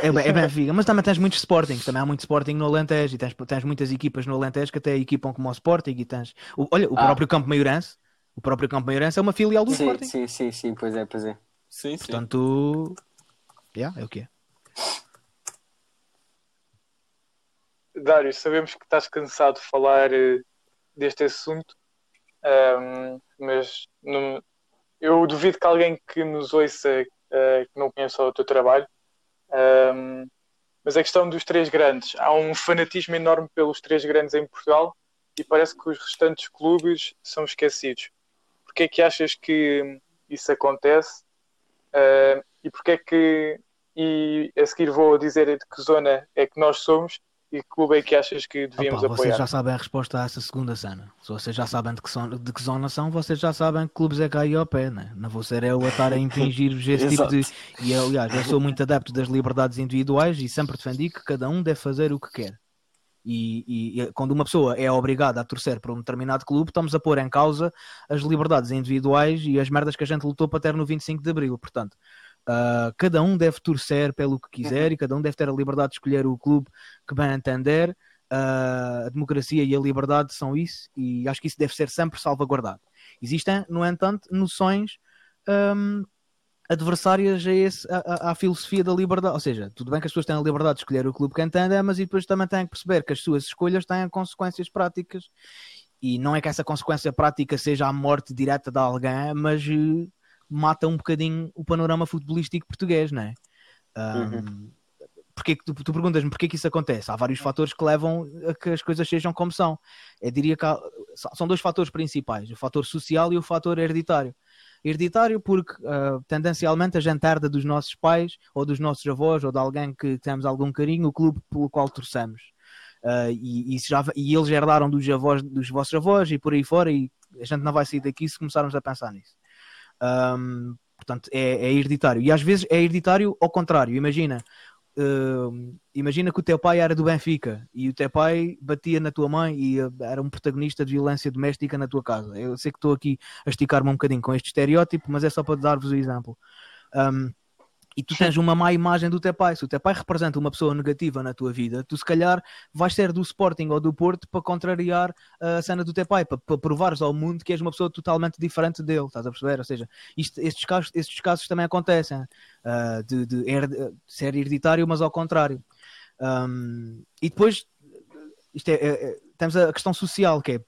É, é Benfica, mas também tens muitos Sporting, também há muito Sporting no Alentejo e tens, tens muitas equipas no Alentejo que até equipam como o Sporting e tens. o- olha, o Ah. próprio Campo Maiorense, o próprio Campo Maiorense é uma filial do Sim, Sporting. sim, sim, sim, pois é, pois é. Sim, sim. Yeah, é o que é. Dário, sabemos que estás cansado de falar eh, deste assunto, ahm, mas não- eu duvido que alguém que nos ouça eh, que não conheça o teu trabalho. ahm, mas a questão dos três grandes, há um fanatismo enorme pelos três grandes em Portugal e parece que os restantes clubes são esquecidos. Porquê é que achas que isso acontece? Ah, e porquê é que, e a seguir vou dizer de que zona é que nós somos e que clube é que achas que devíamos Opa, vocês apoiar? já sabem a resposta a essa segunda cena. Se vocês já sabem de que, son- de que zona são, vocês já sabem que clubes é cá e ao pé, né? Não vou ser eu a estar a impingir-vos esse tipo de. E aliás, eu sou muito adepto das liberdades individuais e sempre defendi que cada um deve fazer o que quer. E, e- e quando uma pessoa é obrigada a torcer para um determinado clube, estamos a pôr em causa as liberdades individuais e as merdas que a gente lutou para ter no 25 de Abril. Portanto, ah, cada um deve torcer pelo que quiser e cada um deve ter a liberdade de escolher o clube que bem entender. Ah, a democracia e a liberdade são isso e acho que isso deve ser sempre salvaguardado. Existem, no entanto, noções hum, adversárias a esse, a- à filosofia da liberdade. Ou seja, tudo bem que as pessoas têm a liberdade de escolher o clube que entendem, mas depois também têm que perceber que as suas escolhas têm consequências práticas. E não é que essa consequência prática seja a morte direta de alguém, mas eh, mata um bocadinho o panorama futebolístico português, não é? Hum, Porquê que tu, tu perguntas-me porquê que isso acontece? Há vários fatores que levam a que as coisas sejam como são. Eu diria que há- são dois fatores principais: o fator social e o fator hereditário. Hereditário porque ah, tendencialmente a gente herda dos nossos pais ou dos nossos avós ou de alguém que temos algum carinho o clube pelo qual torcemos. Ah, e, e, já, e eles herdaram dos, avós, dos vossos avós e por aí fora, e a gente não vai sair daqui se começarmos a pensar nisso. Ahm, portanto, é, é hereditário. E às vezes é hereditário ao contrário. Imagina, hum, imagina que o teu pai era do Benfica e o teu pai batia na tua mãe e eh, era um protagonista de violência doméstica na tua casa. Eu sei que estou aqui a esticar-me um bocadinho com este estereótipo, mas é só para dar-vos o exemplo. Hum, e tu tens uma má imagem do teu pai. Se o teu pai representa uma pessoa negativa na tua vida, tu se calhar vais ser do Sporting ou do Porto para contrariar a cena do teu pai, para, para provares ao mundo que és uma pessoa totalmente diferente dele, estás a perceber? Ou seja, isto- estes, casos, estes casos também acontecem ah, de, de her- de ser hereditário, mas ao contrário. Um, e depois isto é, é- é- temos a questão social, que é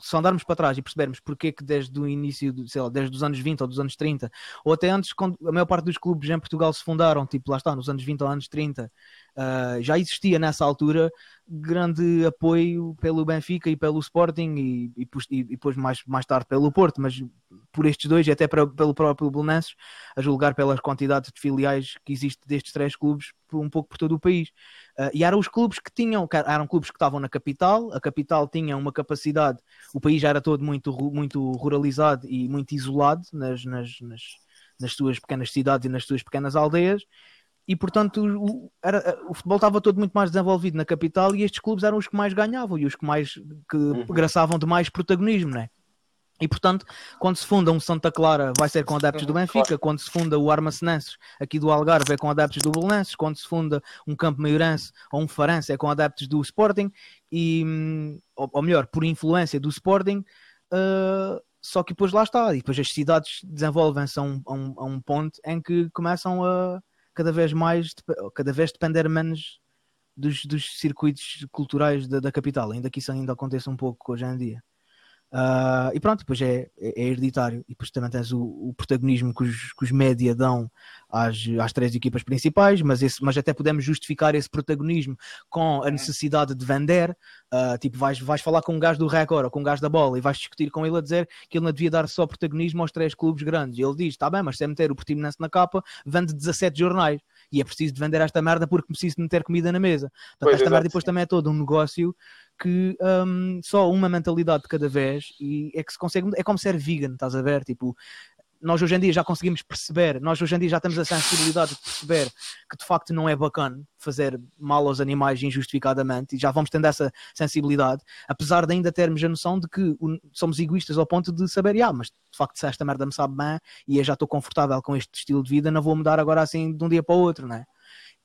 se andarmos para trás e percebermos porque que desde o início, do- sei lá, desde os anos 20 ou dos anos 30, ou até antes, quando a maior parte dos clubes em Portugal se fundaram, tipo lá está, nos anos 20 ou anos 30, ah, já existia nessa altura grande apoio pelo Benfica e pelo Sporting e, e, e- depois mais, mais tarde pelo Porto, mas por estes dois e até para- pelo próprio Belenenses, a julgar pelas quantidades de filiais que existe destes três clubes um pouco por todo o país. Uh, e eram os clubes que tinham, que eram clubes que estavam na capital, a capital tinha uma capacidade, o país já era todo muito, muito ruralizado e muito isolado nas, nas, nas, nas suas pequenas cidades e nas suas pequenas aldeias, e portanto o, era, o futebol estava todo muito mais desenvolvido na capital e estes clubes eram os que mais ganhavam e os que mais que graçavam de mais protagonismo, né? E portanto, quando se funda um Santa Clara, vai ser com adeptos do Benfica. Quando se funda o Armacenenses, aqui do Algarve, é com adeptos do Belenenses. Quando se funda um Campo Maiorense ou um Farense, é com adeptos do Sporting. E, ou, ou melhor, por influência do Sporting. ah, só que depois lá está. E depois as cidades desenvolvem-se a um, a, um, a um ponto em que começam a cada vez mais, cada vez depender menos dos, dos circuitos culturais da, da capital. Ainda que isso ainda aconteça um pouco hoje em dia. Ah, e pronto, depois é, é, é hereditário. E depois também tens o, o protagonismo que os, que os média dão às, às três equipas principais, mas, esse, mas até podemos justificar esse protagonismo com a necessidade de vender. Ah, tipo, vais, vais falar com um gajo do Record ou com um gajo da bola e vais discutir com ele a dizer que ele não devia dar só protagonismo aos três clubes grandes. E ele diz: está bem, mas se é meter o Portimonense na capa, vende 17 jornais. E é preciso de vender esta merda porque preciso de meter comida na mesa. Portanto, Pois, esta exato, merda depois também é todo um negócio que hum, só uma mentalidade de cada vez e é que se consegue, é como ser vegan, estás a ver? Tipo, nós hoje em dia já conseguimos perceber, nós hoje em dia já temos a sensibilidade de perceber que de facto não é bacana fazer mal aos animais injustificadamente e já vamos tendo essa sensibilidade, apesar de ainda termos a noção de que somos egoístas ao ponto de saber, ah, mas de facto se esta merda me sabe bem e eu já estou confortável com este estilo de vida, não vou mudar agora assim de um dia para o outro, não é?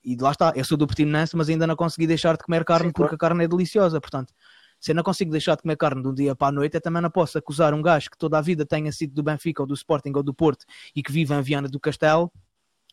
E lá está, eu sou do Portimonense, mas ainda não consegui deixar de comer carne Sim, porque a carne é deliciosa, portanto se eu não consigo deixar de comer carne de um dia para a noite, eu também não posso acusar um gajo que toda a vida tenha sido do Benfica ou do Sporting ou do Porto e que vive em Viana do Castelo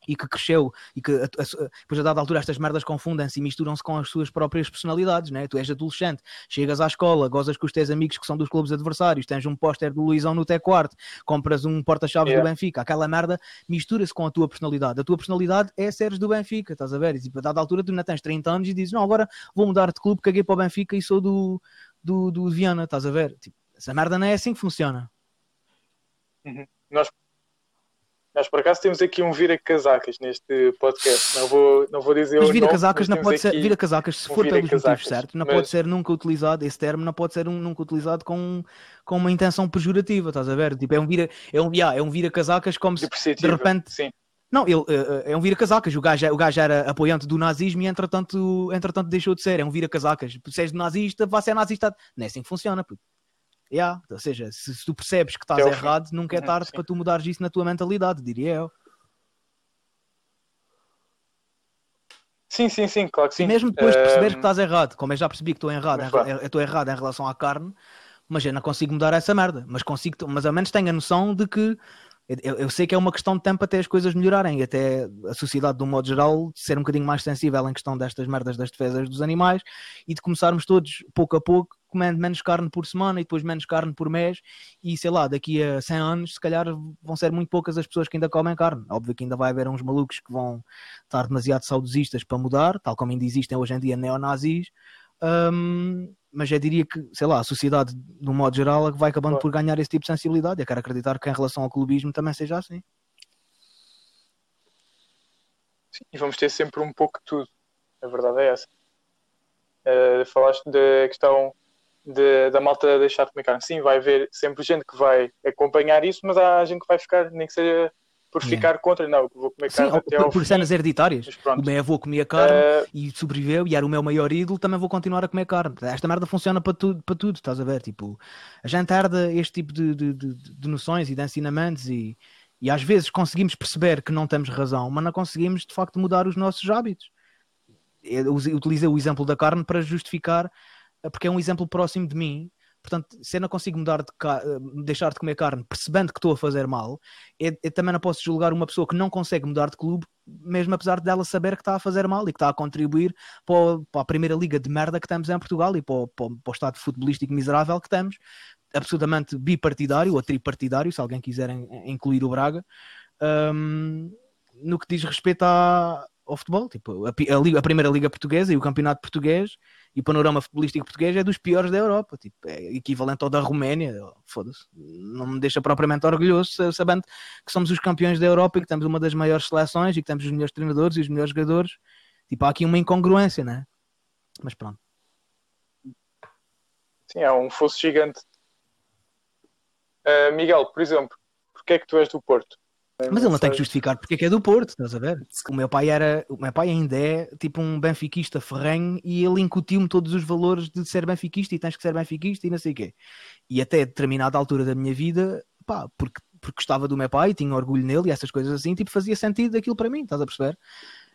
e que cresceu e que a- a- depois a dada altura estas merdas confundem-se e misturam-se com as suas próprias personalidades, né? Tu és adolescente, chegas à escola, gozas com os teus amigos que são dos clubes adversários, tens um póster do Luizão no teu quarto, compras um porta-chaves Yeah. do Benfica, aquela merda mistura-se com a tua personalidade. A tua personalidade é seres do Benfica, estás a ver? E tipo, a dada altura tu ainda tens 30 anos e dizes, não, agora vou mudar de clube, caguei para o Benfica e sou do, do, do Viana, estás a ver? Tipo, essa merda não é assim que funciona. Nós por acaso temos aqui um vira-casacas neste podcast. Não vou, não vou dizer Mas o vira nome, casacas mas não pode ser, aqui- vira casacas se um for pelos motivos vira-casacas, certos, não mas- pode ser nunca utilizado, esse termo não pode ser um- nunca utilizado com, com uma intenção pejorativa, estás a ver? Tipo, é um vira, é um, yeah, é um vira casacas como se de repente- Sim. Não, ele eh, é um vira-casacas. O gajo, o gajo era apoiante do nazismo e entretanto, entretanto deixou de ser. É um vira-casacas. Se és nazista, vá ser nazista. Não é assim que funciona. puto. Yeah. Ou seja, se, se tu percebes que estás Até ao fim. errado, nunca é tarde sim. para tu mudares isso na tua mentalidade, diria eu. sim, sim, sim, claro que sim. E mesmo depois de perceberes que Ahm, estás errado, como eu já percebi que estou errado, Mas estou errado em relação à carne, mas eu não consigo mudar essa merda. Mas consigo, mas ao menos tenho a noção de que eu, eu sei que é uma questão de tempo até as coisas melhorarem e até a sociedade, de um modo geral, ser um bocadinho mais sensível em questão destas merdas das defesas dos animais e de começarmos todos, pouco a pouco, comendo menos carne por semana e depois menos carne por mês. E sei lá, daqui a 100 anos, se calhar vão ser muito poucas as pessoas que ainda comem carne. Óbvio que ainda vai haver uns malucos que vão estar demasiado saudosistas para mudar, tal como ainda existem hoje em dia neonazis. Hum, mas eu diria que, sei lá, a sociedade, de um modo geral, é vai acabando Claro. por ganhar esse tipo de sensibilidade. Eu quero acreditar que em relação ao clubismo também seja assim. sim, e vamos ter sempre um pouco de tudo. A verdade é essa. Uh, falaste da questão de- da malta deixar de comer carne. Sim, vai haver sempre gente que vai acompanhar isso, mas há gente que vai ficar, nem que seja por ficar contra. Não, vou comer Sim, carne ou até por, ao por cenas hereditárias. O meu avô comia carne Uh, e sobreviveu e era o meu maior ídolo, também vou continuar a comer carne. Esta merda funciona para tudo, para tudo estás a ver? Tipo, a gente herda este tipo de, de, de, de noções e de ensinamentos e, e às vezes conseguimos perceber que não temos razão, mas não conseguimos de facto mudar os nossos hábitos. Eu utilizei o exemplo da carne para justificar, porque é um exemplo próximo de mim. Portanto, se eu não consigo mudar de deixar de comer carne percebendo que estou a fazer mal, eu, eu também não posso julgar uma pessoa que não consegue mudar de clube, mesmo apesar dela saber que está a fazer mal e que está a contribuir para, o- para a primeira liga de merda que temos em Portugal e para o, para o- estado futebolístico miserável que temos, absolutamente bipartidário ou tripartidário, se alguém quiser in- incluir o Braga, hum, no que diz respeito à- ao futebol. Tipo, a, a a primeira liga portuguesa e o campeonato português e o panorama futebolístico português é dos piores da Europa. Tipo, é equivalente ao da Roménia. Foda-se. Não me deixa propriamente orgulhoso sa- sabendo que somos os campeões da Europa e que temos uma das maiores seleções e que temos os melhores treinadores e os melhores jogadores. Tipo, há aqui uma incongruência, né? Mas pronto. sim, há um fosso gigante. Uh, Miguel, por exemplo, porque é que tu és do Porto? Mas ele não tem que justificar porque é que é do Porto, estás a ver? O meu pai era, o meu pai ainda é tipo um benfiquista ferrenho e ele incutiu-me todos os valores de ser benfiquista e tens que ser benfiquista e não sei o quê. E até determinada altura da minha vida, pá, porque, porque gostava do meu pai, tinha orgulho nele e essas coisas assim, tipo, fazia sentido aquilo para mim, estás a perceber?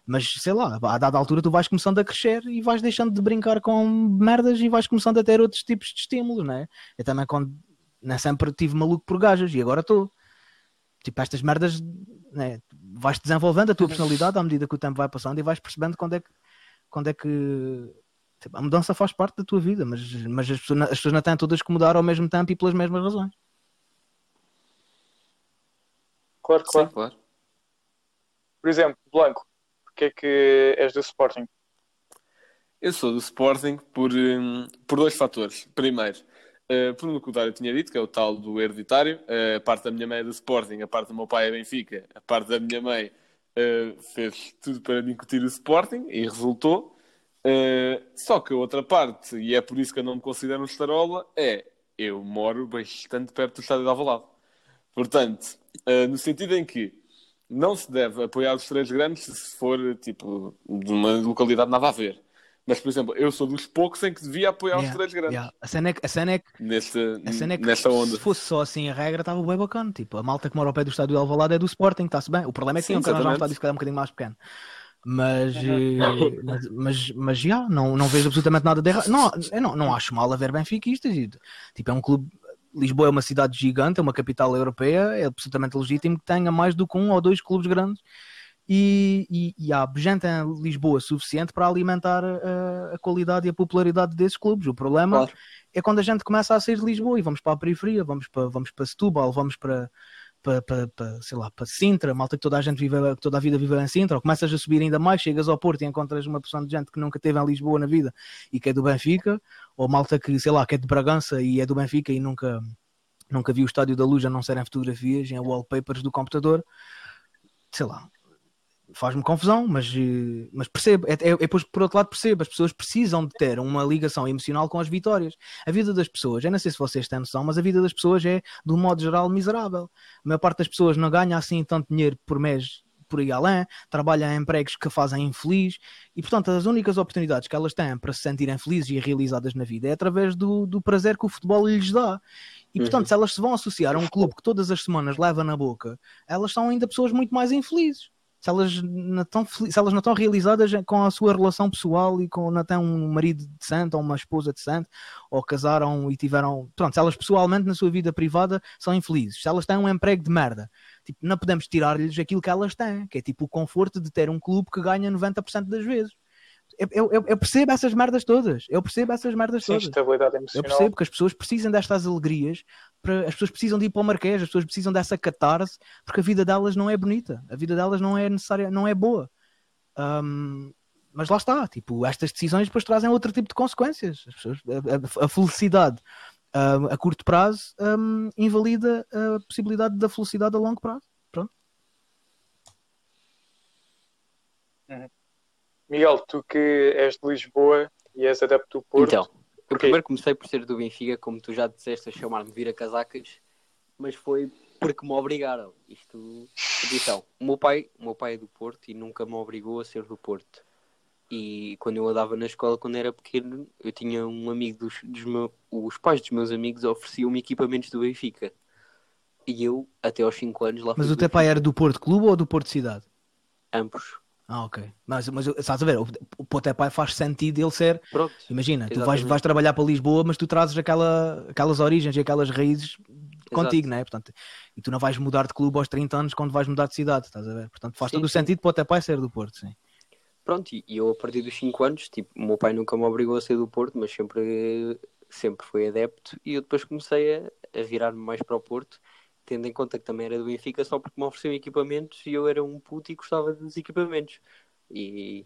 Mas sei lá, a dada altura tu vais começando a crescer e vais deixando de brincar com merdas e vais começando a ter outros tipos de estímulos, né? Eu também quando não sempre tive maluco por gajas e agora estou. Tipo, estas merdas, né? vais desenvolvendo a tua personalidade à medida que o tempo vai passando e vais percebendo quando é que, quando é que Tipo, a mudança faz parte da tua vida, mas, mas as, pessoas, as pessoas não têm todas que mudar ao mesmo tempo e pelas mesmas razões. Claro, Sim, claro. claro. Por exemplo, Blanco, porque é que és do Sporting? Eu sou do Sporting por, hum, por dois fatores. Primeiro, eh, por um que o Dário tinha dito, que é o tal do hereditário. Eh, a parte da minha mãe é do Sporting, a parte do meu pai é Benfica, a parte da minha mãe eh, fez tudo para incutir o Sporting e resultou. Eh, só que a outra parte, e é por isso que eu não me considero um estarola, é eu moro bastante perto do estádio de Alvalade. Portanto, no sentido em que não se deve apoiar os três grandes se for tipo de uma localidade nada a ver. Mas, por exemplo, eu sou dos poucos em que devia apoiar os Yeah, três grandes yeah. A cena é que, a cena é que, nesta, a cena é que nesta onda. se fosse só assim a regra, estava bem bacana. Tipo, a malta que mora ao pé do estádio de Alvalade é do Sporting, está-se bem. O problema é que Sim, que arranjar um exatamente. estádio se calhar um bocadinho mais pequeno. Mas, eh, mas, mas, mas já, não, não vejo absolutamente nada de errado. Não, eu não, não acho mal haver benfiquistas. Tipo, é um clube. Lisboa é uma cidade gigante, é uma capital europeia, é absolutamente legítimo que tenha mais do que um ou dois clubes grandes. E, e, e há gente em Lisboa suficiente para alimentar a, a qualidade e a popularidade desses clubes. O problema Claro. é quando a gente começa a sair de Lisboa e vamos para a periferia, vamos para, vamos para Setúbal, vamos para, para, para, para, sei lá, para Sintra, malta que toda a gente vive, toda a vida viveu em Sintra, ou começas a subir ainda mais, chegas ao Porto e encontras uma porção de gente que nunca esteve em Lisboa na vida e que é do Benfica, ou malta que, sei lá, que é de Bragança e é do Benfica e nunca, nunca viu o Estádio da Luz a não serem fotografias, em wallpapers do computador, sei lá, faz-me confusão, mas, eh, mas percebo. É, é, é, por outro lado, percebo. As pessoas precisam de ter uma ligação emocional com as vitórias. A vida das pessoas, eu não sei se vocês têm noção, mas a vida das pessoas é, de um modo geral, miserável. A maior parte das pessoas não ganha assim tanto dinheiro por mês por aí além, trabalha em empregos que a fazem infeliz e, portanto, as únicas oportunidades que elas têm para se sentirem felizes e realizadas na vida é através do, do prazer que o futebol lhes dá. E, portanto, se elas se vão associar a um clube que todas as semanas leva na boca, elas são ainda pessoas muito mais infelizes se elas não estão, se elas não estão realizadas com a sua relação pessoal e com não têm um marido decente ou uma esposa decente ou casaram e tiveram pronto, se elas pessoalmente na sua vida privada são infelizes, se elas têm um emprego de merda tipo, não podemos tirar-lhes aquilo que elas têm, que é tipo o conforto de ter um clube que ganha 90% das vezes eu, eu, eu, percebo essas merdas todas. Eu percebo essas merdas Sim, todas. estabilidade Eu emocional. percebo que as pessoas precisam destas alegrias, para, as pessoas precisam de ir para o Marquês, as pessoas precisam dessa catarse, porque a vida delas não é bonita, a vida delas não é necessária, não é boa. Um, mas lá está, tipo, estas decisões depois trazem outro tipo de consequências. As pessoas, a, a, a felicidade um, a curto prazo um, invalida a possibilidade da felicidade a longo prazo. Pronto. Miguel, tu que és de Lisboa e és adepto do Porto, Então, eu Porquê? primeiro comecei por ser do Benfica, como tu já disseste, a chamar-me vira casacas, mas foi porque me obrigaram. Isto, atenção, o meu pai, o meu pai é do Porto e nunca me obrigou a ser do Porto. E quando eu andava na escola, quando era pequeno, eu tinha um amigo dos, dos meus, os pais dos meus amigos ofereciam-me equipamentos do Benfica. E eu, até aos 5 anos, lá Mas fui o teu pai era do Porto Clube ou do Porto Cidade? Ambos. Ah, ok. Mas, mas estás a ver, o, o teu pai faz sentido ele ser Pronto. Imagina, tu vais, vais trabalhar para Lisboa, mas tu trazes aquela, aquelas origens e aquelas raízes contigo, não é? Portanto, e tu não vais mudar de clube aos 30 anos quando vais mudar de cidade, estás a ver? Portanto, faz Sim, todo o sentido para o teu pai ser do Porto, sim. Pronto, e e eu a partir dos 5 anos, tipo, o meu pai nunca me obrigou a ser do Porto, mas sempre, sempre foi adepto, e eu depois comecei a, a virar-me mais para o Porto, tendo em conta que também era do Benfica, só porque me ofereciam equipamentos e eu era um puto e gostava dos equipamentos. E.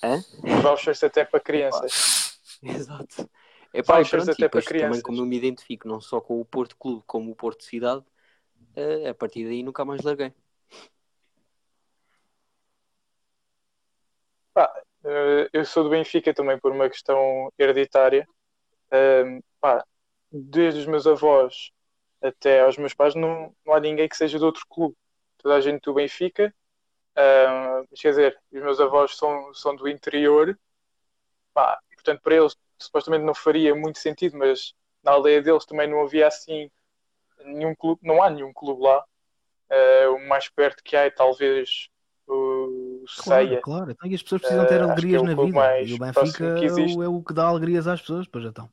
Hã? vouchers até para crianças. Exato. É pá, pronto, até para depois também crianças. como eu me identifico não só com o Porto Clube como o Porto Cidade, eh, a partir daí nunca mais larguei. Eh, eu sou do Benfica também por uma questão hereditária. Ahm, pá, desde os meus avós até aos meus pais, não, não há ninguém que seja de outro clube. Toda a gente do Benfica. Mas quer dizer, os meus avós são, são do interior. Pá, portanto, para eles supostamente não faria muito sentido, mas na aldeia deles também não havia assim nenhum clube, não há nenhum clube lá. Ah, o mais perto que há é talvez o Ceia. Claro. Então, e as pessoas precisam ter acho alegrias é na vida. mais E o Benfica é o, é o que dá alegrias às pessoas, pois então.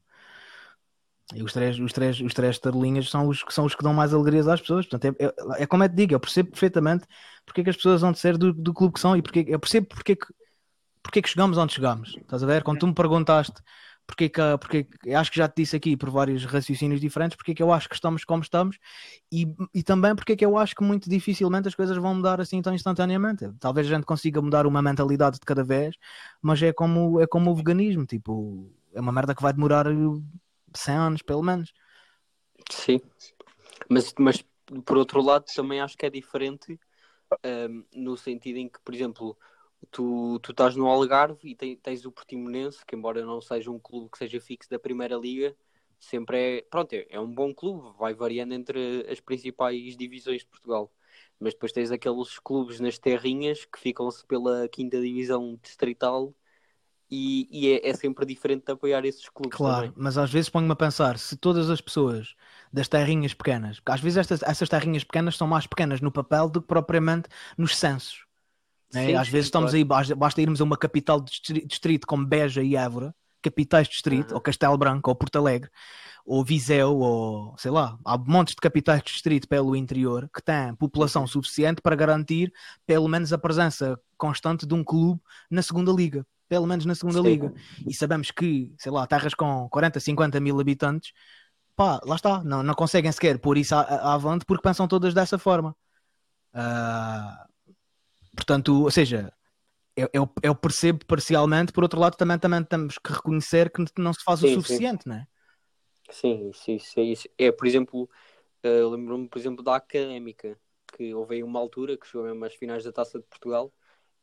E os três, os três, os três tabelinhas são os que são os que dão mais alegrias às pessoas. Portanto, é, é, é como eu te digo, eu percebo perfeitamente porque é que as pessoas vão de ser do, do clube que são e porque eu percebo porque é que porque é que chegamos onde chegamos. Estás a ver? Quando tu me perguntaste porque é que, porque é que- acho que já te disse aqui por vários raciocínios diferentes, porque é que eu acho que estamos como estamos e, e também porque é que eu acho que muito dificilmente as coisas vão mudar assim tão instantaneamente. Talvez a gente consiga mudar uma mentalidade de cada vez, mas é como, é como o veganismo, tipo, é uma merda que vai demorar 100 anos, pelo menos. Sim. Mas, mas por outro lado também acho que é diferente ahm, no sentido em que, por exemplo, tu, tu estás no Algarve e tem- tens o Portimonense, que embora não seja um clube que seja fixo da Primeira Liga, sempre é, pronto, é, é um bom clube, vai variando entre as principais divisões de Portugal. Mas depois tens aqueles clubes nas terrinhas que ficam-se pela quinta divisão distrital e, e é, é sempre diferente de apoiar esses clubes Claro, também. mas às vezes ponho-me a pensar se todas as pessoas das terrinhas pequenas, porque às vezes estas, essas terrinhas pequenas são mais pequenas no papel do que propriamente nos censos. né? Sim, às sim, vezes estamos claro. aí, basta, basta irmos a uma capital de distri- distrito como Beja e Évora, capitais de distrito, Uhum. ou Castelo Branco, ou Porto Alegre, ou Viseu, ou sei lá, há montes de capitais de distrito pelo interior que têm população suficiente para garantir pelo menos a presença constante de um clube na segunda liga. Pelo menos na segunda Sim. liga e sabemos que, sei lá, terras com 40, 50 mil habitantes, pá, lá está, não, não conseguem sequer pôr isso à, à avante porque pensam todas dessa forma. Ah, portanto, ou seja, eu, eu, eu percebo parcialmente, por outro lado, também, também temos que reconhecer que não se faz Sim, o sim. suficiente, né? Sim, isso, isso, é isso. É, por exemplo, eh, lembro-me, por exemplo, da Académica, que houve aí uma altura que chegou mesmo às finais da Taça de Portugal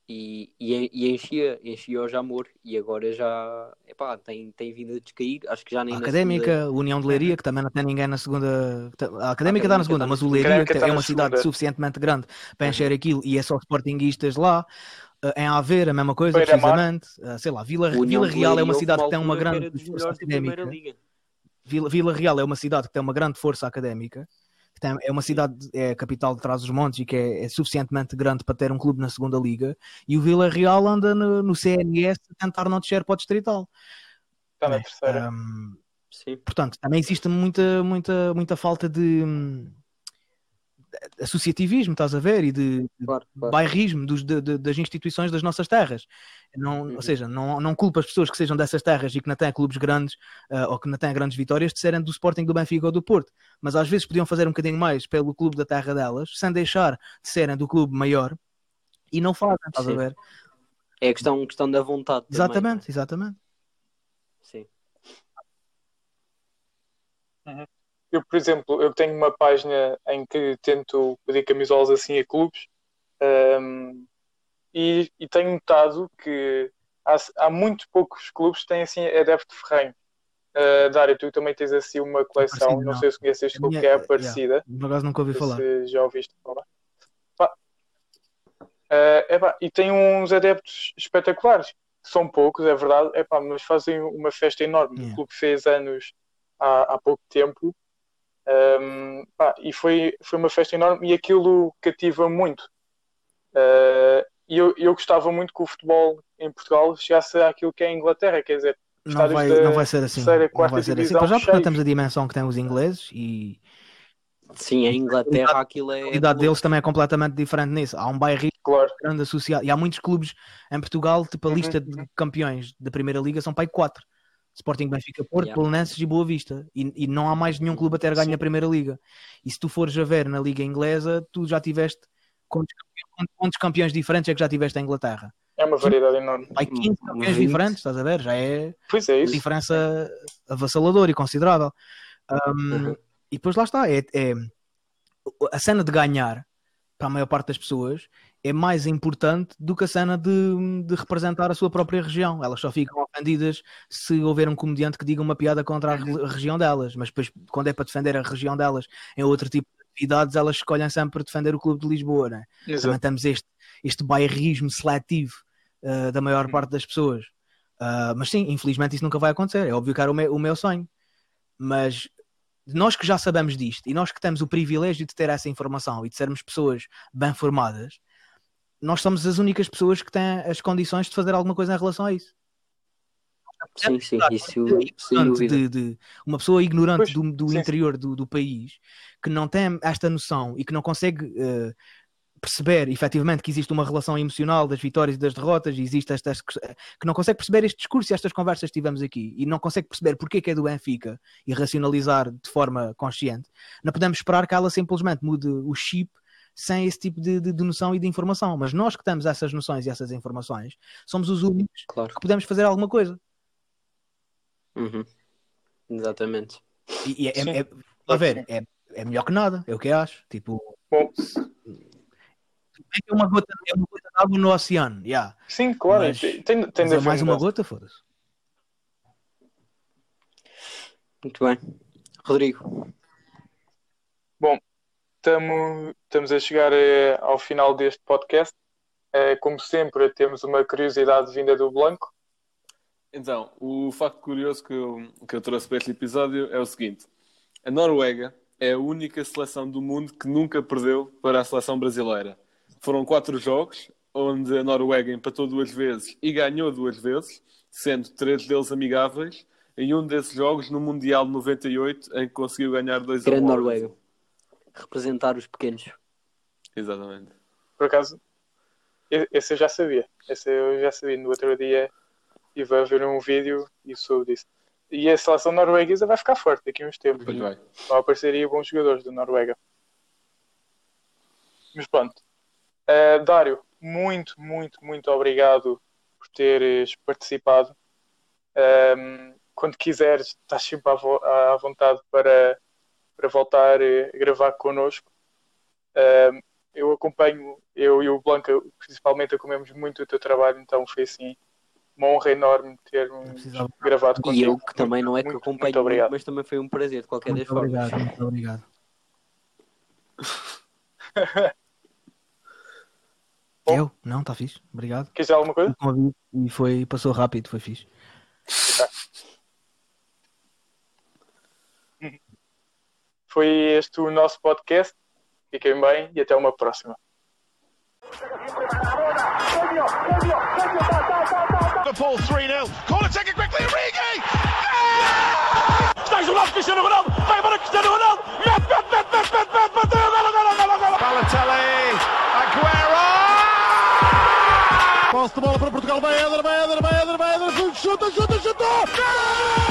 e, e, e enchia, enchia o Jamor e agora já, epá, tem, tem vindo a descair, acho que já nem A Académica, segunda- a União de Leiria, que também não tem ninguém na segunda. A Académica está na Académica segunda, tá na mas o segunda. Leiria é uma cidade segunda. suficientemente grande para Uhum. encher aquilo e é só Sportinguistas lá. Uh, Em Aveiro, a mesma coisa, Beira-Mar. precisamente. Uh, sei lá, Vila, União Vila de Real é uma cidade que tem uma grande força académica. Liga. Vila, Vila Real é uma cidade que tem uma grande força académica. que tem- é uma cidade, é a capital de Trás-os-Montes e que é, é suficientemente grande para ter um clube na segunda liga. E o Vila Real anda no, no CNS a tentar não descer para o distrital. Está na né? terceira. Um, Sim, portanto, também existe muita, muita, muita falta de hum, de associativismo, estás a ver? E de, claro, claro. bairrismo dos, de- de- das instituições das nossas terras. Não, Uhum. Ou seja, não, não culpa as pessoas que sejam dessas terras e que não têm clubes grandes ah, ou que não têm grandes vitórias de serem do Sporting, do Benfica ou do Porto. Mas às vezes podiam fazer um bocadinho mais pelo clube da terra delas, sem deixar de serem do clube maior. E não fazem, estás a Sim. ver? É questão, questão da vontade também, Exatamente, exatamente. Sim. Eu, por exemplo, eu tenho uma página em que tento pedir camisolas assim a clubes um, e, e tenho notado que há, há muito poucos clubes que têm assim adepto de ferrenho. Uh, Dário, tu também tens assim uma coleção, não sei se conheces este clube minha- que é a yeah. Aparecida. Por acaso nunca ouvi falar. já ouviste falar. Pá. Eh, epá, e tem uns adeptos espetaculares. São poucos, é verdade, epá, mas fazem uma festa enorme. Yeah. O clube fez anos há, há pouco tempo Ehm, pá, e foi, foi uma festa enorme e aquilo cativa muito. Eh, E eu, eu gostava muito que o futebol em Portugal chegasse àquilo que é a Inglaterra, quer dizer, Não vai, da não vai ser assim. terceira, Não vai ser assim. Para já porque não temos a dimensão que têm os ingleses e Sim, a Inglaterra aquilo é. a idade deles também é completamente diferente nisso. Há um bairro claro, grande associado. E há muitos clubes em Portugal, tipo a Uhum, lista de campeões da Primeira Liga são para aí quatro. Sporting, Benfica, Porto, Yeah. Belenenses e Boa Vista. E, e não há mais nenhum clube a ter ganho Sim. a Primeira Liga. E se tu fores a ver na Liga Inglesa, tu já tiveste quantos, campe- quantos campeões diferentes é que já tiveste em Inglaterra? é uma variedade enorme. 15 Hum, campeões 20. diferentes, estás a ver? Já é Pois é isso. diferença avassaladora e considerável. Um, Uhum. E depois lá está, é, é- a cena de ganhar para a maior parte das pessoas é mais importante do que a cena de, de representar a sua própria região. Elas só ficam ofendidas se houver um comediante que diga uma piada contra a re- região delas, mas depois, quando é para defender a região delas em outro tipo de atividades, elas escolhem sempre defender o Clube de Lisboa. Né? Também temos este, este bairrismo seletivo uh, da maior Uhum. parte das pessoas. Uh, mas sim, infelizmente isso nunca vai acontecer. É óbvio que era o meu, o meu sonho. Mas nós que já sabemos disto e nós que temos o privilégio de ter essa informação e de sermos pessoas bem formadas, nós somos as únicas pessoas que têm as condições de fazer alguma coisa em relação a isso. Sim, sim, isso de, de- uma pessoa ignorante Pois, do, do sim, sim. interior do, do país que não tem esta noção e que não consegue eh, perceber efetivamente que existe uma relação emocional das vitórias e das derrotas, e existe estas que não consegue perceber este discurso e estas conversas que tivemos aqui, e não consegue perceber porque é que é do Benfica e racionalizar de forma consciente, não podemos esperar que ela simplesmente mude o chip sem esse tipo de, de, de noção e de informação. Mas nós que temos essas noções e essas informações, somos os únicos Claro. que podemos fazer alguma coisa. Uhum. Exatamente. E, e é, é, é- a ver, é, é melhor que nada, é o que eu acho. Tipo, Bom, é uma gota, é uma gota de água no oceano, yeah. sim, claro, Mas- tem, tem Mas é mais uma gota, foda-se. Muito bem. Rodrigo. Estamos, estamos a chegar eh, ao final deste podcast. Eh, como sempre, temos uma curiosidade vinda do Blanco. Então, o facto curioso que eu, que eu trouxe para este episódio é o seguinte: a Noruega é a única seleção do mundo que nunca perdeu para a seleção brasileira. Foram quatro jogos, onde a Noruega empatou duas vezes e ganhou duas vezes, sendo três deles amigáveis, em um desses jogos no Mundial de 98, em que conseguiu ganhar 2 a 1. Grande Noruega. Representar os pequenos. Exatamente. Por acaso, esse eu já sabia. Esse eu já sabia. No outro dia estive a ver um vídeo e soube disso. E a seleção norueguesa vai ficar forte daqui a uns tempos. Pois vai. Vão aparecer aí bons jogadores da Noruega. Mas pronto. Uh, Dário, muito, muito, muito obrigado por teres participado. Um, quando quiseres, estás sempre à, vo- à vontade para, para voltar eh, a gravar connosco. Um, eu acompanho, eu e o Blanca, principalmente, acompanhamos muito o teu trabalho, então foi assim uma honra enorme termos precisava. gravado E contigo. eu que também não é que Muito, acompanho muito mas também foi um prazer, de qualquer das formas. obrigado, muito obrigado. Bom. Eu? Não, está fixe. Obrigado. Queres dizer alguma coisa? E foi, passou rápido, foi fixe. Foi este o nosso podcast. Fiquem bem e até uma próxima. Liverpool 3-0. Corner taken quickly, Origi! Está jogado Cristiano Ronaldo. Vai embora Cristiano Ronaldo. Mete, mete, mete, mete, mete, mete, bateu. Golo, golo, golo, golo. Balotelli, Aguero! Posse de bola para Portugal, vai Éder, vai Éder, vai Éder, vai Éder, chuta, chuta, chuta! Gol!